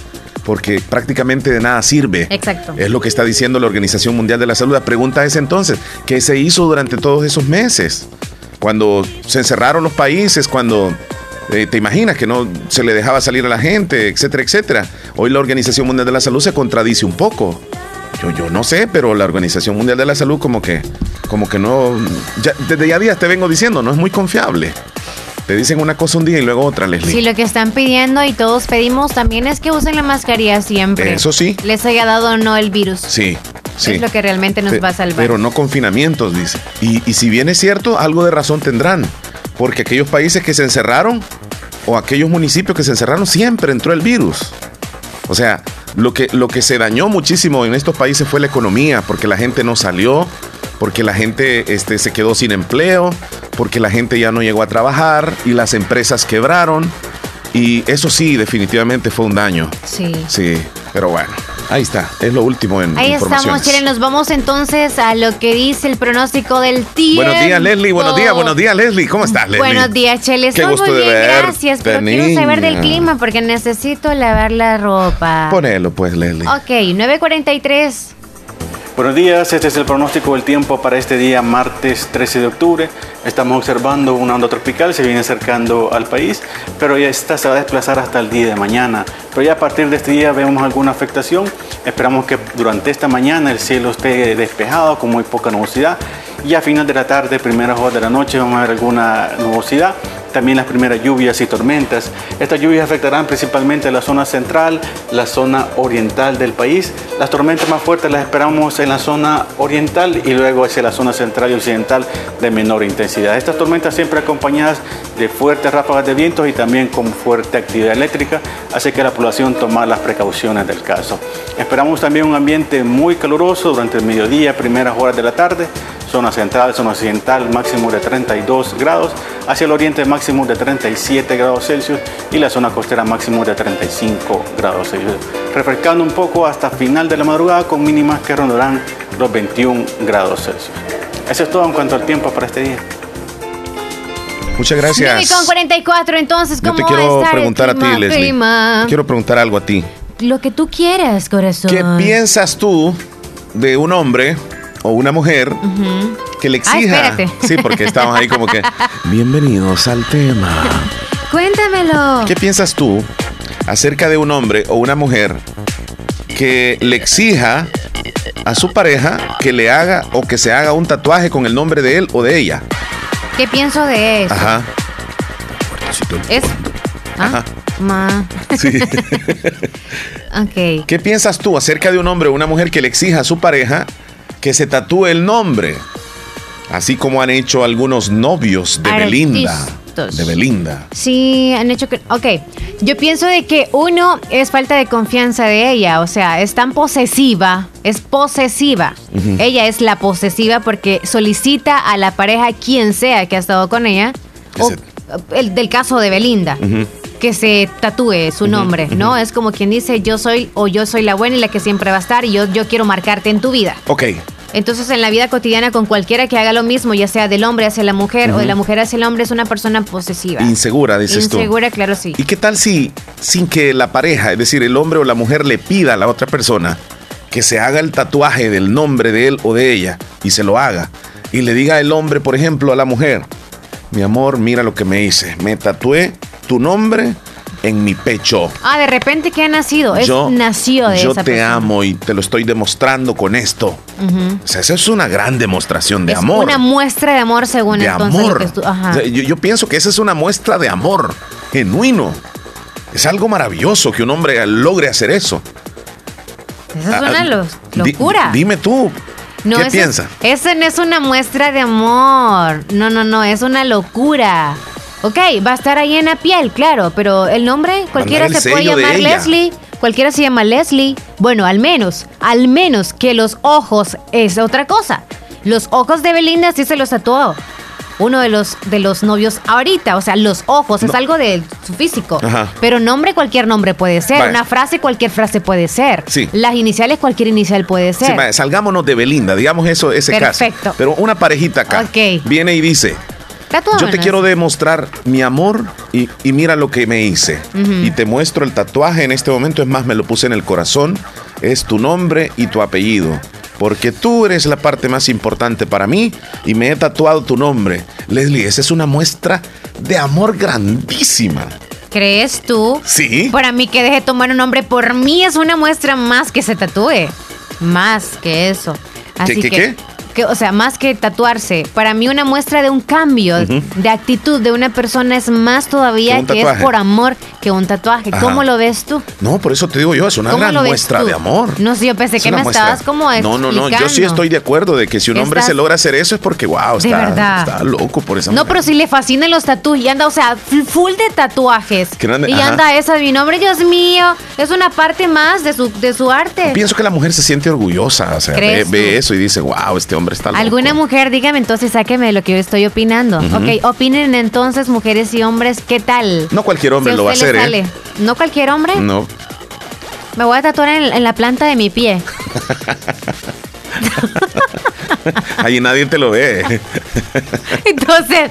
porque prácticamente de nada sirve. Exacto. Es lo que está diciendo la Organización Mundial de la Salud. La pregunta es entonces, ¿qué se hizo durante todos esos meses? Cuando se encerraron los países, cuando eh, te imaginas que no se le dejaba salir a la gente, etcétera, etcétera. Hoy la Organización Mundial de la Salud se contradice un poco. Yo, yo no sé, pero la Organización Mundial de la Salud como que, como que no, desde ya días te vengo diciendo, no es muy confiable. Te dicen una cosa un día y luego otra, Leslie. Sí, lo que están pidiendo y todos pedimos también es que usen la mascarilla siempre. Eso sí. Les haya dado o no el virus. Sí, sí. Es lo que realmente nos va a salvar. Pero no confinamientos, dice. Y, y si bien es cierto, algo de razón tendrán. Porque aquellos países que se encerraron o aquellos municipios que se encerraron, siempre entró el virus. O sea, lo que, lo que se dañó muchísimo en estos países fue la economía, porque la gente no salió, porque la gente este, se quedó sin empleo, porque la gente ya no llegó a trabajar y las empresas quebraron. Y eso sí, definitivamente fue un daño. Sí. Sí, pero bueno. Ahí está, es lo último en Ahí estamos, Chile. Nos vamos entonces a lo que dice el pronóstico del tiempo. Buenos días, Leslie. Buenos días, buenos días, Leslie. ¿Cómo estás, Leslie? Buenos días, Chele. Estoy muy bien, gracias. Pero quiero saber del clima porque necesito lavar la ropa. Ponelo, pues, Leslie. Ok, 9.43. Buenos días, este es el pronóstico del tiempo para este día martes 13 de octubre. Estamos observando una onda tropical, se viene acercando al país, pero ya esta se va a desplazar hasta el día de mañana. Pero ya a partir de este día vemos alguna afectación. Esperamos que durante esta mañana el cielo esté despejado con muy poca nubosidad y a final de la tarde, primeras horas de la noche, vamos a ver alguna nubosidad también las primeras lluvias y tormentas. Estas lluvias afectarán principalmente la zona central, la zona oriental del país. Las tormentas más fuertes las esperamos en la zona oriental y luego hacia la zona central y occidental de menor intensidad. Estas tormentas siempre acompañadas de fuertes ráfagas de vientos y también con fuerte actividad eléctrica, hace que la población tome las precauciones del caso. Esperamos también un ambiente muy caluroso durante el mediodía, primeras horas de la tarde zona central, zona occidental máximo de 32 grados, hacia el oriente máximo de 37 grados Celsius y la zona costera máximo de 35 grados Celsius, refrescando un poco hasta final de la madrugada con mínimas que rondarán los 21 grados Celsius. Eso es todo en cuanto al tiempo para este día. Muchas gracias. con 44, entonces, ¿cómo Yo te quiero preguntar a ti, Leslie. quiero preguntar algo a ti. Lo que tú quieras, corazón. ¿Qué piensas tú de un hombre o una mujer que le ah, exija. sí, porque estamos ahí como que. Bienvenidos al tema. Cuéntamelo. ¿Qué piensas tú acerca de un hombre o una mujer que le exija a su pareja que le haga o que se haga un tatuaje con el nombre de él o de ella? ¿Qué pienso de eso? Ajá. Es. ¿Ah? Ajá. Ma. Sí. ok. ¿Qué piensas tú acerca de un hombre o una mujer que le exija a su pareja que se tatúe el nombre, así como han hecho algunos novios de Belinda. De Belinda. Sí, han hecho que... Ok, yo pienso de que uno es falta de confianza de ella, o sea, es tan posesiva, es posesiva. Ella es la posesiva porque solicita a la pareja, quien sea que ha estado con ella, o el del caso de Belinda que se tatúe su nombre, ¿no? Es como quien dice yo soy o yo soy la buena y la que siempre va a estar y yo, yo quiero marcarte en tu vida. Ok. Entonces en la vida cotidiana con cualquiera que haga lo mismo, ya sea del hombre hacia la mujer o de la mujer hacia el hombre, es una persona posesiva. Insegura, dices tú. Insegura, claro, sí. ¿Y qué tal si sin que la pareja, es decir, el hombre o la mujer le pida a la otra persona que se haga el tatuaje del nombre de él o de ella y se lo haga? Y le diga el hombre, por ejemplo, a la mujer, mi amor, mira lo que me hice. Me tatué tu nombre en mi pecho. Ah, de repente que ha nacido. Es yo, nació de Yo esa te persona. amo y te lo estoy demostrando con esto. O sea, eso es una gran demostración de Es amor. Una muestra de amor según de entonces. lo amor. que tú- ajá. O sea, yo, yo pienso que esa es una muestra de amor genuino. Es algo maravilloso que un hombre logre hacer eso. Esa es Ah, una Di- locura. dime tú, No, ¿qué piensas? Esa no es una muestra de amor. No, no, no, es una locura. Ok, va a estar ahí en la piel, claro, pero el nombre, cualquiera el se puede llamar. Leslie. Cualquiera se llama Leslie. Bueno, al menos, al menos que los ojos es otra cosa. Los ojos de Belinda sí se los tatuó. Uno de los, de los novios ahorita, o sea, los ojos, es algo de su físico. Ajá. Pero nombre, cualquier nombre puede ser. Vale. Una frase, cualquier frase puede ser. Sí. Las iniciales, cualquier inicial puede ser. Sí, salgámonos de Belinda, digamos eso, ese Perfecto. caso. Pero una parejita acá viene y dice, Tatúanos. yo te quiero demostrar mi amor y, y mira lo que me hice. Y te muestro el tatuaje en este momento, es más, me lo puse en el corazón, es tu nombre y tu apellido. Porque tú eres la parte más importante para mí y me he tatuado tu nombre. Leslie, esa es una muestra de amor grandísima. ¿Crees tú? Sí. Para mí que deje tomar un nombre por mí es una muestra más que se tatúe. Más que eso. Así qué, que, qué? Que, o sea, más que tatuarse. Para mí una muestra de un cambio de actitud de una persona es más todavía Que es por amor que un tatuaje. Ajá. ¿Cómo lo ves tú? No, por eso te digo yo, es una ¿Cómo gran muestra tú? de amor. No sé, yo pensé Es que me muestra. estabas como No, no, no, yo sí explicando. estoy de acuerdo de que si un hombre estás- se logra hacer eso es porque, wow, está, está loco por esa No, manera. pero si le fascinan los tatuajes y anda, o sea, full de tatuajes. Y ajá. anda esa de mi nombre, Dios mío. Es una parte más de su, de su arte. Pienso que la mujer se siente orgullosa, o sea, ve, ¿Crees ve eso y dice, wow, este hombre está loco. Alguna mujer, dígame entonces, sáqueme de lo que yo estoy opinando. Ujú. Ok, opinen entonces, mujeres y hombres, ¿qué tal? No cualquier hombre Si lo va a hacer, ¿eh? ¿No cualquier hombre? No. Me voy a tatuar en, en la planta de mi pie. Allí nadie te lo ve. Entonces,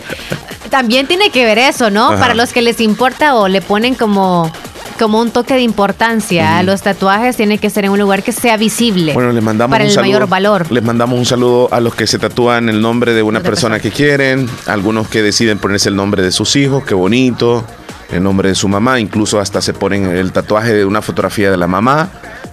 también tiene que ver eso, ¿no? Ajá. Para los que les importa o le ponen como, como un toque de importancia a los tatuajes, tiene que ser en un lugar que sea visible. Bueno, les mandamos para un el saludo. mayor valor. Les mandamos un saludo a los que se tatúan el nombre de una Otra persona que quieren, algunos que deciden ponerse el nombre de sus hijos, qué bonito, el nombre de su mamá, incluso hasta se ponen el tatuaje de una fotografía de la mamá.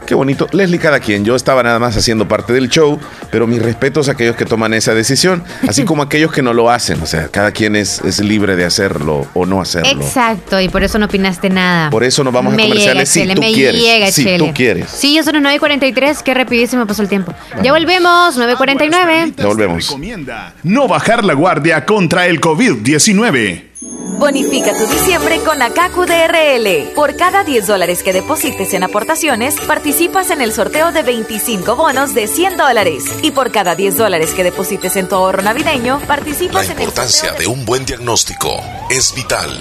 Qué bonito. Leslie, cada quien. Yo estaba nada más haciendo parte del show, pero mis respetos a aquellos que toman esa decisión, así como aquellos que no lo hacen. O sea, cada quien es, es libre de hacerlo o no hacerlo. Exacto, y por eso no opinaste nada. Por eso nos vamos a Me comerciales si llega, Chele, tú me quieres. llega, si Chele. tú quieres. Sí, son las 9 y 43, qué rapidísimo pasó el tiempo. Ya volvemos, 9 y 49. Ya volvemos. No bajar la guardia contra el COVID-19. Bonifica tu diciembre con Akaku DRL. Por cada 10 dólares que deposites en aportaciones, participas en el sorteo de 25 bonos de 100 dólares. Y por cada 10 dólares que deposites en tu ahorro navideño, La participas en el importancia de un buen diagnóstico es vital.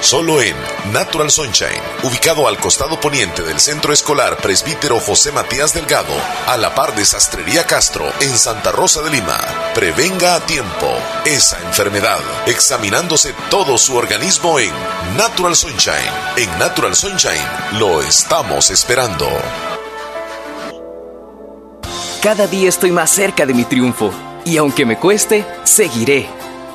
Solo en Natural Sunshine, ubicado al costado poniente del Centro Escolar Presbítero José Matías Delgado, a la par de Sastrería Castro, en Santa Rosa de Lima. Prevenga a tiempo esa enfermedad, examinándose todo su organismo en Natural Sunshine. En Natural Sunshine lo estamos esperando. Cada día estoy más cerca de mi triunfo y aunque me cueste, seguiré,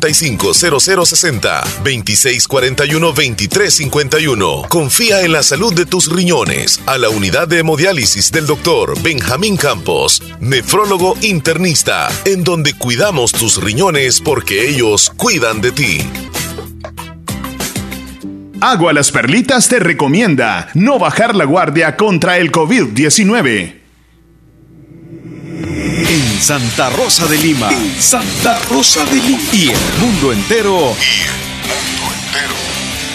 450060 2641 2351. Confía en la salud de tus riñones a la unidad de hemodiálisis del doctor Benjamín Campos, nefrólogo internista, en donde cuidamos tus riñones porque ellos cuidan de ti. Agua Las Perlitas te recomienda no bajar la guardia contra el COVID-19. En Santa Rosa de Lima. Santa Rosa de Lima. Y el mundo entero.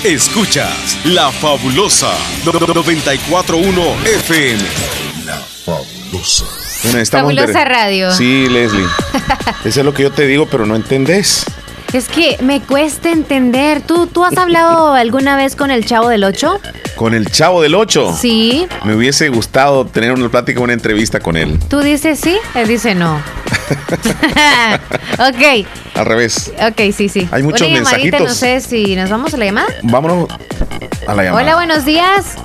Escuchas La Fabulosa 941 FM. La Fabulosa. Bueno, estamos Fabulosa Radio. Sí, Leslie. Eso es lo que yo te digo, pero no entendés. Es que me cuesta entender. ¿Tú, ¿Tú has hablado alguna vez con el Chavo del 8? ¿Con el Chavo del 8? Sí. Me hubiese gustado tener una plática, una entrevista con él. ¿Tú dices sí? Él dice no. ok. Al revés. Ok, sí, sí. Hay muchos una mensajitos. No sé si nos vamos a la llamada. Vámonos a la llamada. Hola, buenos días.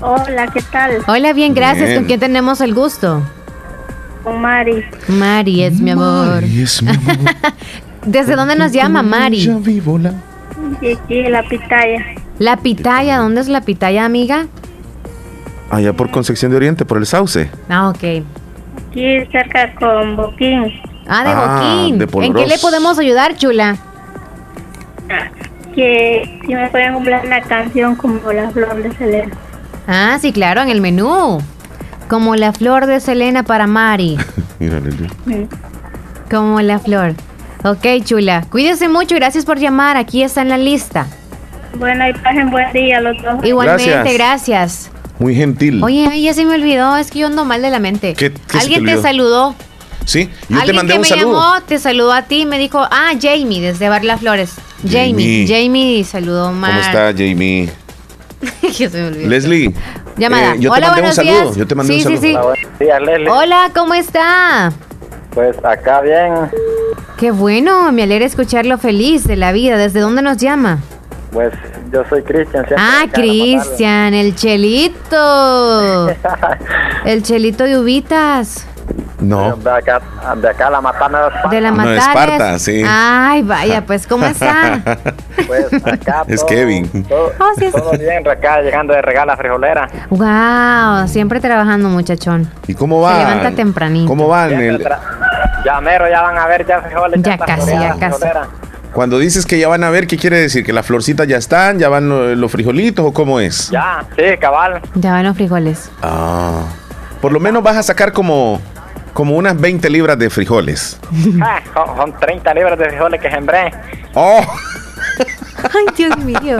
Hola, ¿qué tal? Hola, bien, gracias. Bien. ¿Con quién tenemos el gusto? Con Mari. Mari es mi amor. Mari es mi amor. ¿Desde dónde nos llama Mari? Y aquí en la pitaya. La pitaya, ¿dónde es la pitaya, amiga? Allá por Concepción de Oriente, por el Sauce. Ah, ok. Aquí cerca con Boquín. Ah, de Ah, Boquín. de ¿En qué le podemos ayudar, chula? Que si me pueden comprar una canción como La Flor de Selena. Ah, sí, claro, en el menú. Como la flor de Selena para Mari. Mira, Leslie. Como la flor. Ok, chula. Cuídese mucho. Gracias por llamar. Aquí está en la lista. Bueno, y pasen buen día los dos. Igualmente, Gracias. gracias. Muy gentil. Oye, ay, ya se me olvidó. Es que yo ando mal de la mente. ¿Qué- qué se te Alguien te, saludó. Sí, yo te Alguien mandé que un me saludo. llamó te saludó a ti y me dijo, ah, Jamie, desde Barla Flores. Jamie. Jamie. Jamie saludó Mar. ¿Cómo está, Jamie? Ya se me olvidó. Leslie. Llamada. eh, yo Hola, te mandé un buenos saludo. días. Yo te mandé Sí, un saludo. sí. Buenos días, Leslie. Hola, ¿cómo está? Pues acá bien. Qué bueno, me alegra escucharlo feliz de la vida. ¿Desde dónde nos llama? Pues yo soy Cristian. siempre Ah. Cristian, el chelito. El chelito de uvitas. No. De acá, de acá la matana de Esparta. De la No, Matares. Esparta, sí. Ay, vaya, pues, ¿cómo está? Pues acá Es todo- Kevin. Todo, Oh, sí, sí. todo bien, acá llegando de regala frijolera. Wow, siempre trabajando, muchachón. ¿Y cómo va? Se levanta tempranito. ¿Cómo van? Siempre El- tra- Ya mero, ya van a ver ya frijoles. Ya está casi, ya casi. frijolera. Cuando dices que ya van a ver, ¿qué quiere decir? ¿Que las florcitas ya están? ¿Ya van lo- los frijolitos o cómo es? Ya, sí, cabal. Ya van los frijoles. Ah. Por lo menos vas a sacar como, como unas 20 libras de frijoles. Ah, son, son 30 libras de frijoles que sembré. ¡Oh! Ay, Dios mío.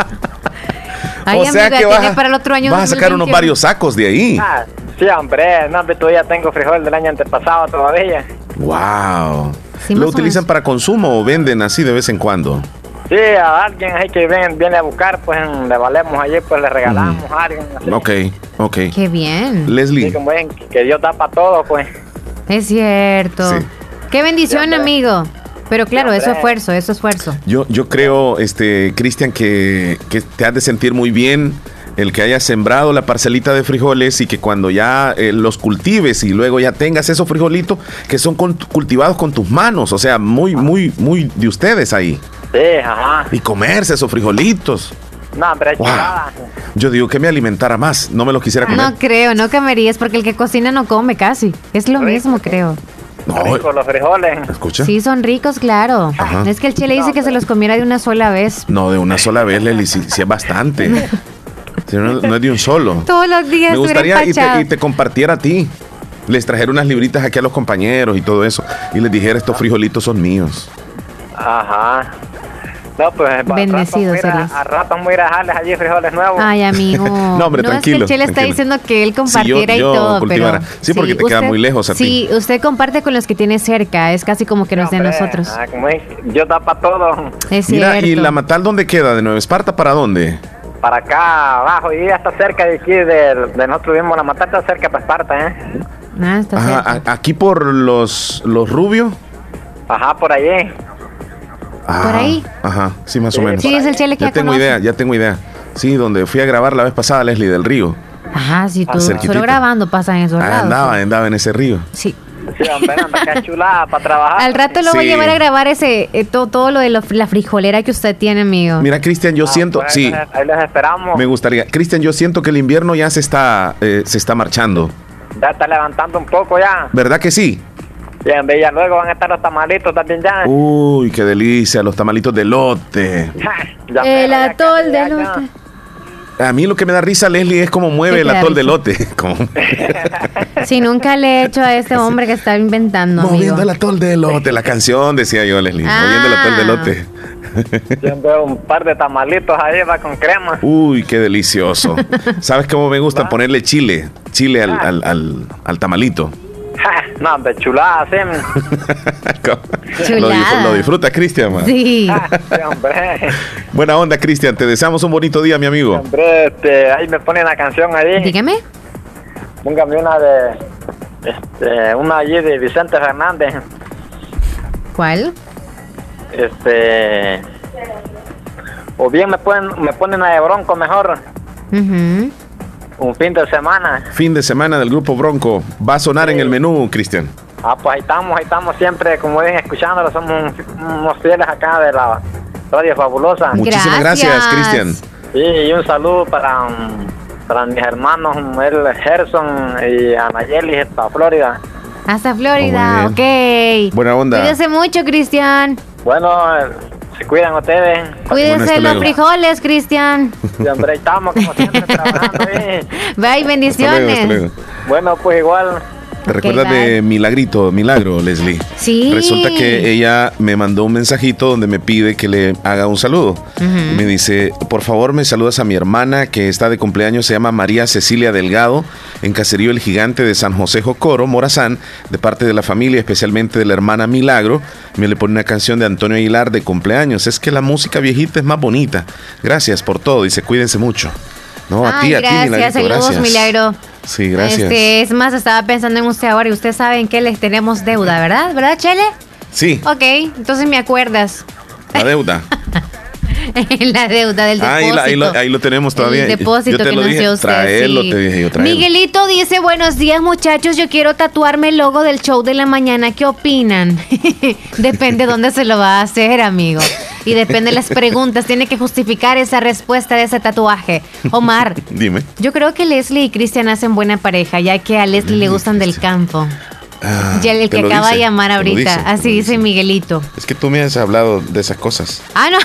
Ay, o sea amiga, que tiene vas, a- para el otro año. vas a sacar unos 2021. varios sacos de ahí. Ah, sí, hombre, no, todavía tengo frijol del año antepasado todavía. ¡Wow! Sí, ¿Lo utilizan para consumo o venden así de vez en cuando? Sí, a alguien ahí que viene, viene a buscar, pues le valemos allí, pues le regalamos a alguien. Así, Ok, ok. Qué bien. Leslie, como ven, que Dios da para todo, pues. Es cierto. Sí. Qué bendición, Sí, hombre. amigo. Pero claro, Sí, eso hombre. esfuerzo, eso esfuerzo. yo, yo creo, este, Cristian, que, que te has de sentir muy bien el que hayas sembrado la parcelita de frijoles y que cuando ya eh, los cultives y luego ya tengas esos frijolitos que son con- cultivados con tus manos, o sea, muy, muy, muy de ustedes ahí. Sí, ajá. Y comerse esos frijolitos. No, hombre, Wow. chulada. Yo digo que me alimentara más, no me los quisiera comer. No creo, no comerías porque el que cocina no come casi. Es lo mismo, creo. No, Rico los frijoles. ¿escucha? Sí, son ricos, claro. Ajá. Es que el chile dice que se los comiera de una sola vez. No, de una sola vez, Leli, sí, sí es bastante. No, no es de un solo. Todos los días. Me gustaría y te, y te compartiera a ti. Les trajera unas libritas aquí a los compañeros y todo eso. Y les dijera, estos frijolitos son míos. Ajá. No, pues va- Bendecido rato voy a a, a rato voy a ir a dejarles allí frijoles nuevos. Ay, amigo. No, hombre, es que tranquilo, el Chele está diciendo que él compartiera Sí, yo- y todo, cultivara. pero. Sí, porque te queda muy lejos a ti. Sí, usted comparte con los que tiene cerca. Es casi como que nos de nosotros. Ah, como es, yo tapa todo. Es Mira, cierto. ¿y la Matal dónde queda? ¿De Nueva Esparta para dónde? Para acá abajo y ya está cerca de aquí, de, de nosotros mismos. La matata está cerca para Esparta, ¿eh? Ah, está Ajá, cerca. a- aquí por los, los rubios. Ajá, por allí. Ajá, ahí? Ajá, sí, más o menos. Sí, es el Chele que ya ya tengo idea, ya tengo idea. Sí, donde fui a grabar la vez pasada, Leslie del Río. Ajá, sí, tú. cerquitita. Solo grabando pasan esos Ah, lados. andaba, andaba en ese río. Sí. Sí, hombre, anda acá chulada para trabajar. Al rato lo voy a llevar a grabar ese eh, todo, todo lo de lo- la frijolera que usted tiene, amigo. Mira, Cristian, yo siento, Pues, sí, ahí- Ahí les esperamos. me gustaría. Cristian, yo siento que el invierno ya se está, eh, se está marchando. Ya está levantando un poco ya. ¿Verdad que sí? Y en Villa luego van a estar los tamalitos también ya. Uy, qué delicia, los tamalitos de lote. El atol de lote. A mí lo que me da risa, Leslie, es cómo mueve ¿Qué el atol de risa? lote. Como- Si nunca le he hecho a este hombre que está inventando, amigo. Moviendo el atol de lote, la canción, decía yo, Leslie. Moviendo el atol de lote. Yo veo un par de tamalitos ahí va con crema. Uy, qué delicioso. ¿Sabes cómo me gusta ponerle chile? Chile al, al, al- al tamalito. Ja, No, de chulada, sí. Lo, lo disfruta Cristian, man. Sí. Sí, hombre. Buena onda, Cristian. Te deseamos un bonito día, mi amigo. Hombre, este, ahí me ponen la canción ahí. Dígame. Póngame una de. Este, una allí de Vicente Fernández. ¿Cuál? Este. O bien me ponen, me ponen a de Bronco mejor. Ujú. Un fin de semana. Fin de semana del grupo Bronco. Va a sonar en el menú, Cristian. Ah, pues ahí estamos, ahí estamos siempre, como ven, escuchándolo. Somos un- unos fieles acá de la Radio Fabulosa. Muchísimas gracias, Cristian. Sí, y un saludo para, um, para mis hermanos, um, el Gerson y Anayeli, hasta Florida. Hasta Florida, Oh, ok. Buena onda. Cuídese mucho, Cristian. Bueno, se cuidan ustedes. Cuídese los frijoles, Cristian. Y hombre, estamos como siempre trabajando ahí. Bye, bendiciones. Hasta luego, hasta luego. Bueno, pues igual. ¿Te recuerdas de Milagrito, Milagro, Leslie? Sí. Resulta que ella me mandó un mensajito donde me pide que le haga un saludo. Me dice, por favor me saludas a mi hermana que está de cumpleaños, se llama María Cecilia Delgado, en Caserío El Gigante de San José Jocoro, Morazán, de parte de la familia, especialmente de la hermana Milagro. Me le pone una canción de Antonio Aguilar de cumpleaños. Es que la música viejita es más bonita. Gracias por todo. Dice, cuídense mucho. No, a Ay, ti, a ti, gracias, Milagrito, saludos, gracias. Milagro. Sí, gracias. Este, es más, estaba pensando en usted ahora y usted sabe en qué les tenemos deuda, ¿verdad? ¿Verdad, Chele? Sí, Ok, entonces me acuerdas. la deuda. la deuda del Ah, ahí, depósito. la- ahí lo, ahí lo tenemos todavía. El depósito yo te que lo nos dije, dio usted. traerlo, sí. te dije yo, traerlo. Miguelito dice, buenos días muchachos, yo quiero tatuarme el logo del show de la mañana, ¿qué opinan? depende dónde se lo va a hacer, amigo. Y depende de las preguntas, tiene que justificar esa respuesta de ese tatuaje. Omar, Dime. yo creo que Leslie y Cristian hacen buena pareja, ya que a Leslie le gustan del campo. Ah, Ya el que acaba de llamar ahorita, dice, así dice Miguelito. Es que tú me has hablado de esas cosas. Ah, no,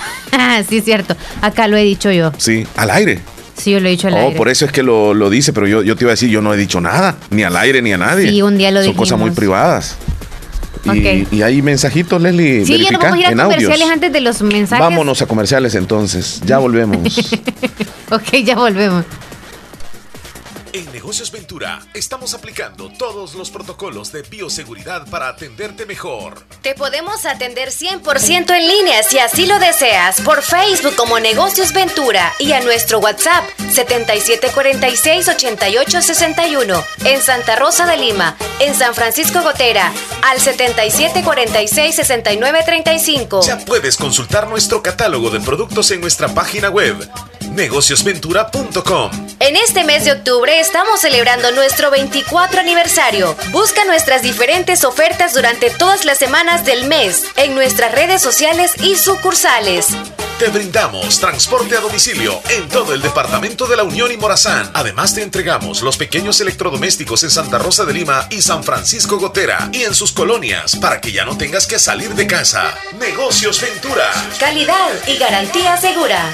sí, cierto, acá lo he dicho yo. Sí, al aire. Sí, yo lo he dicho al Oh, aire. por eso es que lo, lo dice, pero yo, yo te iba a decir, yo no he dicho nada, ni al aire ni a nadie. Sí, un día lo Son cosas muy dijimos. Privadas. Y, y hay mensajitos, Leslie. Sí, ya nos vamos a ir a comerciales audios. antes de los mensajes. Vámonos a comerciales entonces. Ya volvemos. Ok, ya volvemos. En Negocios Ventura estamos aplicando todos los protocolos de bioseguridad para atenderte mejor. Te podemos atender 100% en línea si así lo deseas por Facebook como Negocios Ventura y a nuestro WhatsApp 77468861 en Santa Rosa de Lima, en San Francisco Gotera al 77466935. Ya puedes consultar nuestro catálogo de productos en nuestra página web negociosventura.com. En este mes de octubre estamos celebrando nuestro 24 aniversario. Busca nuestras diferentes ofertas durante todas las semanas del mes en nuestras redes sociales y sucursales. Te brindamos transporte a domicilio en todo el departamento de la Unión y Morazán. Además te entregamos los pequeños electrodomésticos en Santa Rosa de Lima y San Francisco Gotera y en sus colonias para que ya no tengas que salir de casa. Negocios Ventura. Calidad y garantía segura.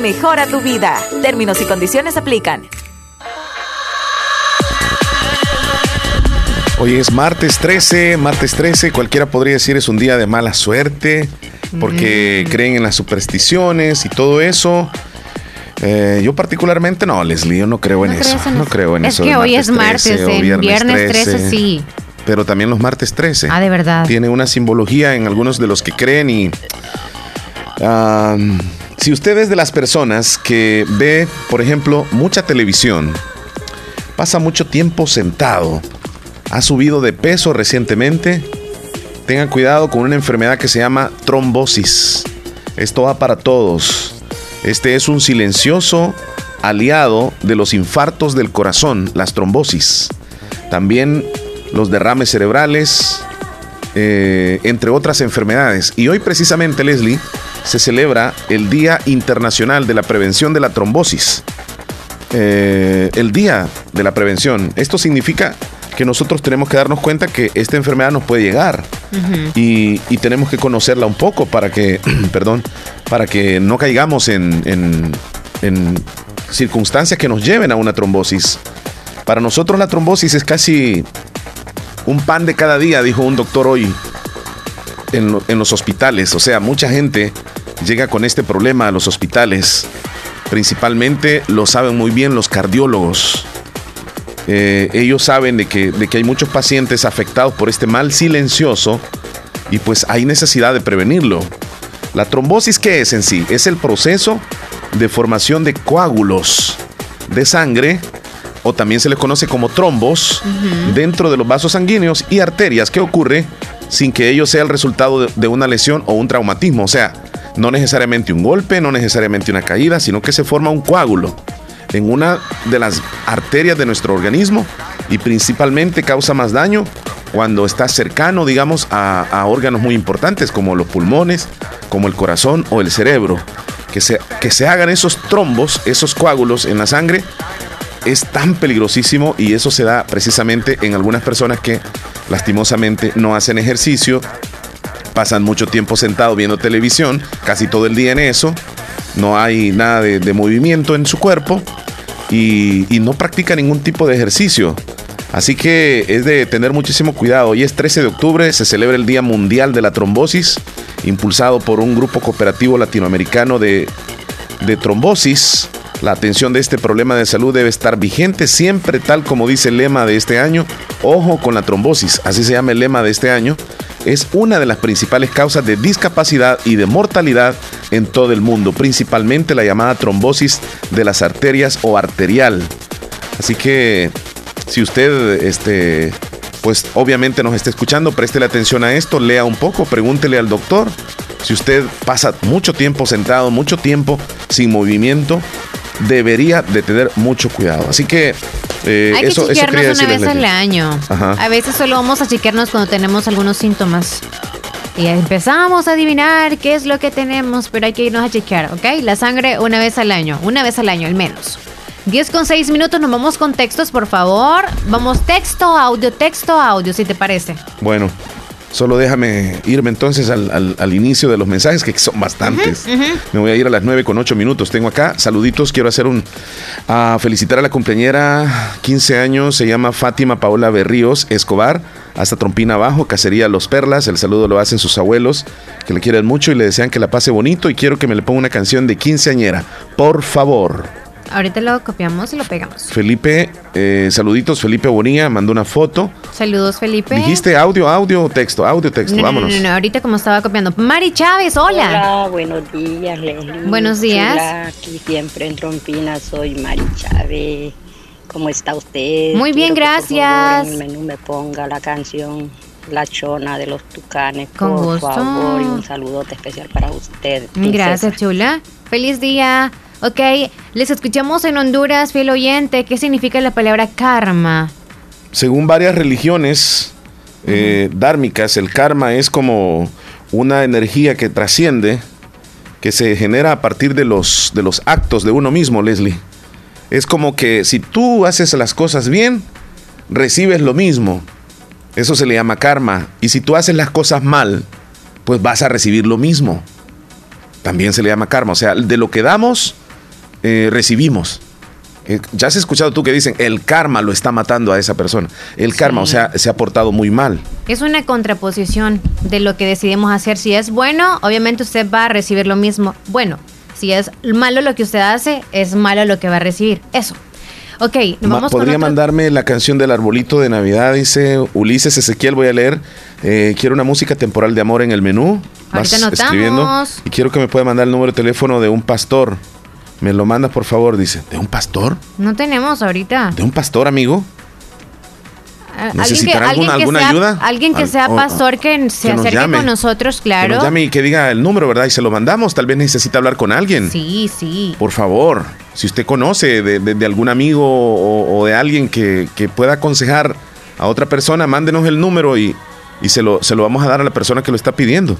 mejora tu vida. Términos y condiciones aplican. Hoy es martes 13, martes 13, cualquiera podría decir es un día de mala suerte, porque Mm. creen en las supersticiones y todo eso. Eh, yo particularmente no, Leslie, yo no creo en ¿No eso. en No eso? creo en Es eso. que de hoy es martes, en viernes 13 sí. Pero también los martes 13. Ah, de verdad. Tiene una simbología en algunos de los que creen y... ah, si usted es de las personas que ve, por ejemplo, mucha televisión, pasa mucho tiempo sentado, ha subido de peso recientemente, tengan cuidado con una enfermedad que se llama trombosis. Esto va para todos. Este es un silencioso aliado de los infartos del corazón, las trombosis. También los derrames cerebrales, eh, entre otras enfermedades. Y hoy precisamente, Leslie, se celebra el Día Internacional de la Prevención de la Trombosis. Eh, el Día de la Prevención. Esto significa que nosotros tenemos que darnos cuenta que esta enfermedad nos puede llegar y, y tenemos que conocerla un poco para que, perdón, para que no caigamos en, en- en circunstancias que nos lleven a una trombosis. Para nosotros la trombosis es casi un pan de cada día, dijo un doctor hoy en, lo- en los hospitales. O sea, mucha gente llega con este problema a los hospitales. Principalmente lo saben muy bien los cardiólogos. Eh, ellos saben de que, de que hay muchos pacientes afectados por este mal silencioso y pues hay necesidad de prevenirlo. La trombosis, ¿qué es en sí? Es el proceso de formación de coágulos de sangre o también se le conoce como trombos dentro de los vasos sanguíneos y arterias que ocurre sin que ello sea el resultado de, de una lesión o un traumatismo. O sea, no necesariamente un golpe, no necesariamente una caída, sino que se forma un coágulo en una de las arterias de nuestro organismo y principalmente causa más daño cuando está cercano, digamos, a, a órganos muy importantes como los pulmones, como el corazón o el cerebro. Que se, que se hagan esos trombos, esos coágulos en la sangre, es tan peligrosísimo y eso se da precisamente en algunas personas que lastimosamente no hacen ejercicio, pasan mucho tiempo sentado viendo televisión, casi todo el día en eso, no hay nada de, movimiento en su cuerpo y, y no practica ningún tipo de ejercicio. Así que es de tener muchísimo cuidado. Hoy es 13 de octubre, se celebra el Día Mundial de la Trombosis, impulsado por un grupo cooperativo latinoamericano de, de trombosis. La atención de este problema de salud debe estar vigente siempre, tal como dice el lema de este año. Ojo con la trombosis, así se llama el lema de este año. Es una de las principales causas de discapacidad y de mortalidad en todo el mundo, principalmente la llamada trombosis de las arterias o arterial. Así que si usted, este, pues obviamente nos está escuchando, préstele atención a esto, lea un poco, pregúntele al doctor si usted pasa mucho tiempo sentado, mucho tiempo sin movimiento, debería de tener mucho cuidado. Así que eh, Hay eso, que eso chequearnos una vez al año. Ajá. A veces solo vamos a chequearnos cuando tenemos algunos síntomas. Y empezamos a adivinar qué es lo que tenemos, pero hay que irnos a chequear, ¿ok? La sangre una vez al año, una vez al año al menos. 10 con 6 minutos, nos vamos con textos, por favor. Vamos texto, audio, texto, audio, si te parece. Bueno, solo déjame irme entonces al, al- al inicio de los mensajes, que son bastantes. Me voy a ir a las 9 con 8 minutos. Tengo acá saluditos. Quiero hacer un. a felicitar a la cumpleañera, 15 años. Se llama Fátima Paola Berríos Escobar. Hasta Trompina Abajo, Cacería Los Perlas. El saludo lo hacen sus abuelos, que le quieren mucho y le desean que la pase bonito. Y quiero que me le ponga una canción de quinceañera. Por favor. Ahorita lo copiamos y lo pegamos. Felipe, eh, saluditos. Felipe Bonilla mandó una foto. Saludos, Felipe. Dijiste audio, audio, texto, audio, texto. No, no, Vámonos. no, no, ahorita como estaba copiando. Mari Chávez, hola. Hola, buenos días, Leslie. Buenos días. Chula, aquí siempre en Trompina, soy Mari Chávez. ¿Cómo está usted? Muy bien, Quiero que, por favor, gracias. en el menú me ponga la canción La Chona de los Tucanes, Con por gusto. favor. Y un saludote especial para usted. Gracias, chula. Feliz día. Ok, les escuchamos en Honduras, fiel oyente. ¿Qué significa la palabra karma? Según varias religiones eh, dármicas, el karma es como una energía que trasciende, que se genera a partir de los, de los actos de uno mismo, Leslie. Es como que si tú haces las cosas bien, recibes lo mismo. Eso se le llama karma. Y si tú haces las cosas mal, pues vas a recibir lo mismo. También se le llama karma. O sea, de lo que damos, eh, recibimos. Eh, Ya has escuchado tú que dicen, el karma lo está matando a esa persona. El karma, o sea, se ha portado muy mal. Es una contraposición de lo que decidimos hacer. Si es bueno, obviamente usted va a recibir lo mismo. Bueno, si es malo lo que usted hace, es malo lo que va a recibir. Eso. Ok, nos vamos ¿Podría mandarme la canción del arbolito de Navidad? Dice Ulises Ezequiel, voy a leer. Eh, quiero una música temporal de amor en el menú. Vas escribiendo. Y quiero que me pueda mandar el número de teléfono de un pastor. Me lo manda, por favor, dice. ¿De un pastor? No tenemos ahorita. ¿De un pastor, amigo? Ah, Alguien que, ¿Necesitará alguien alguna- que sea, ayuda? Alguien que Al- sea pastor que se que acerque llame. con nosotros, Que claro. nos llame y que diga el número, ¿verdad? Y se lo mandamos. Tal vez necesita hablar con alguien. Sí, sí. Por favor, si usted conoce de, de- de algún amigo o, o de alguien que, que pueda aconsejar a otra persona, mándenos el número y, y se, lo, se lo vamos a dar a la persona que lo está pidiendo.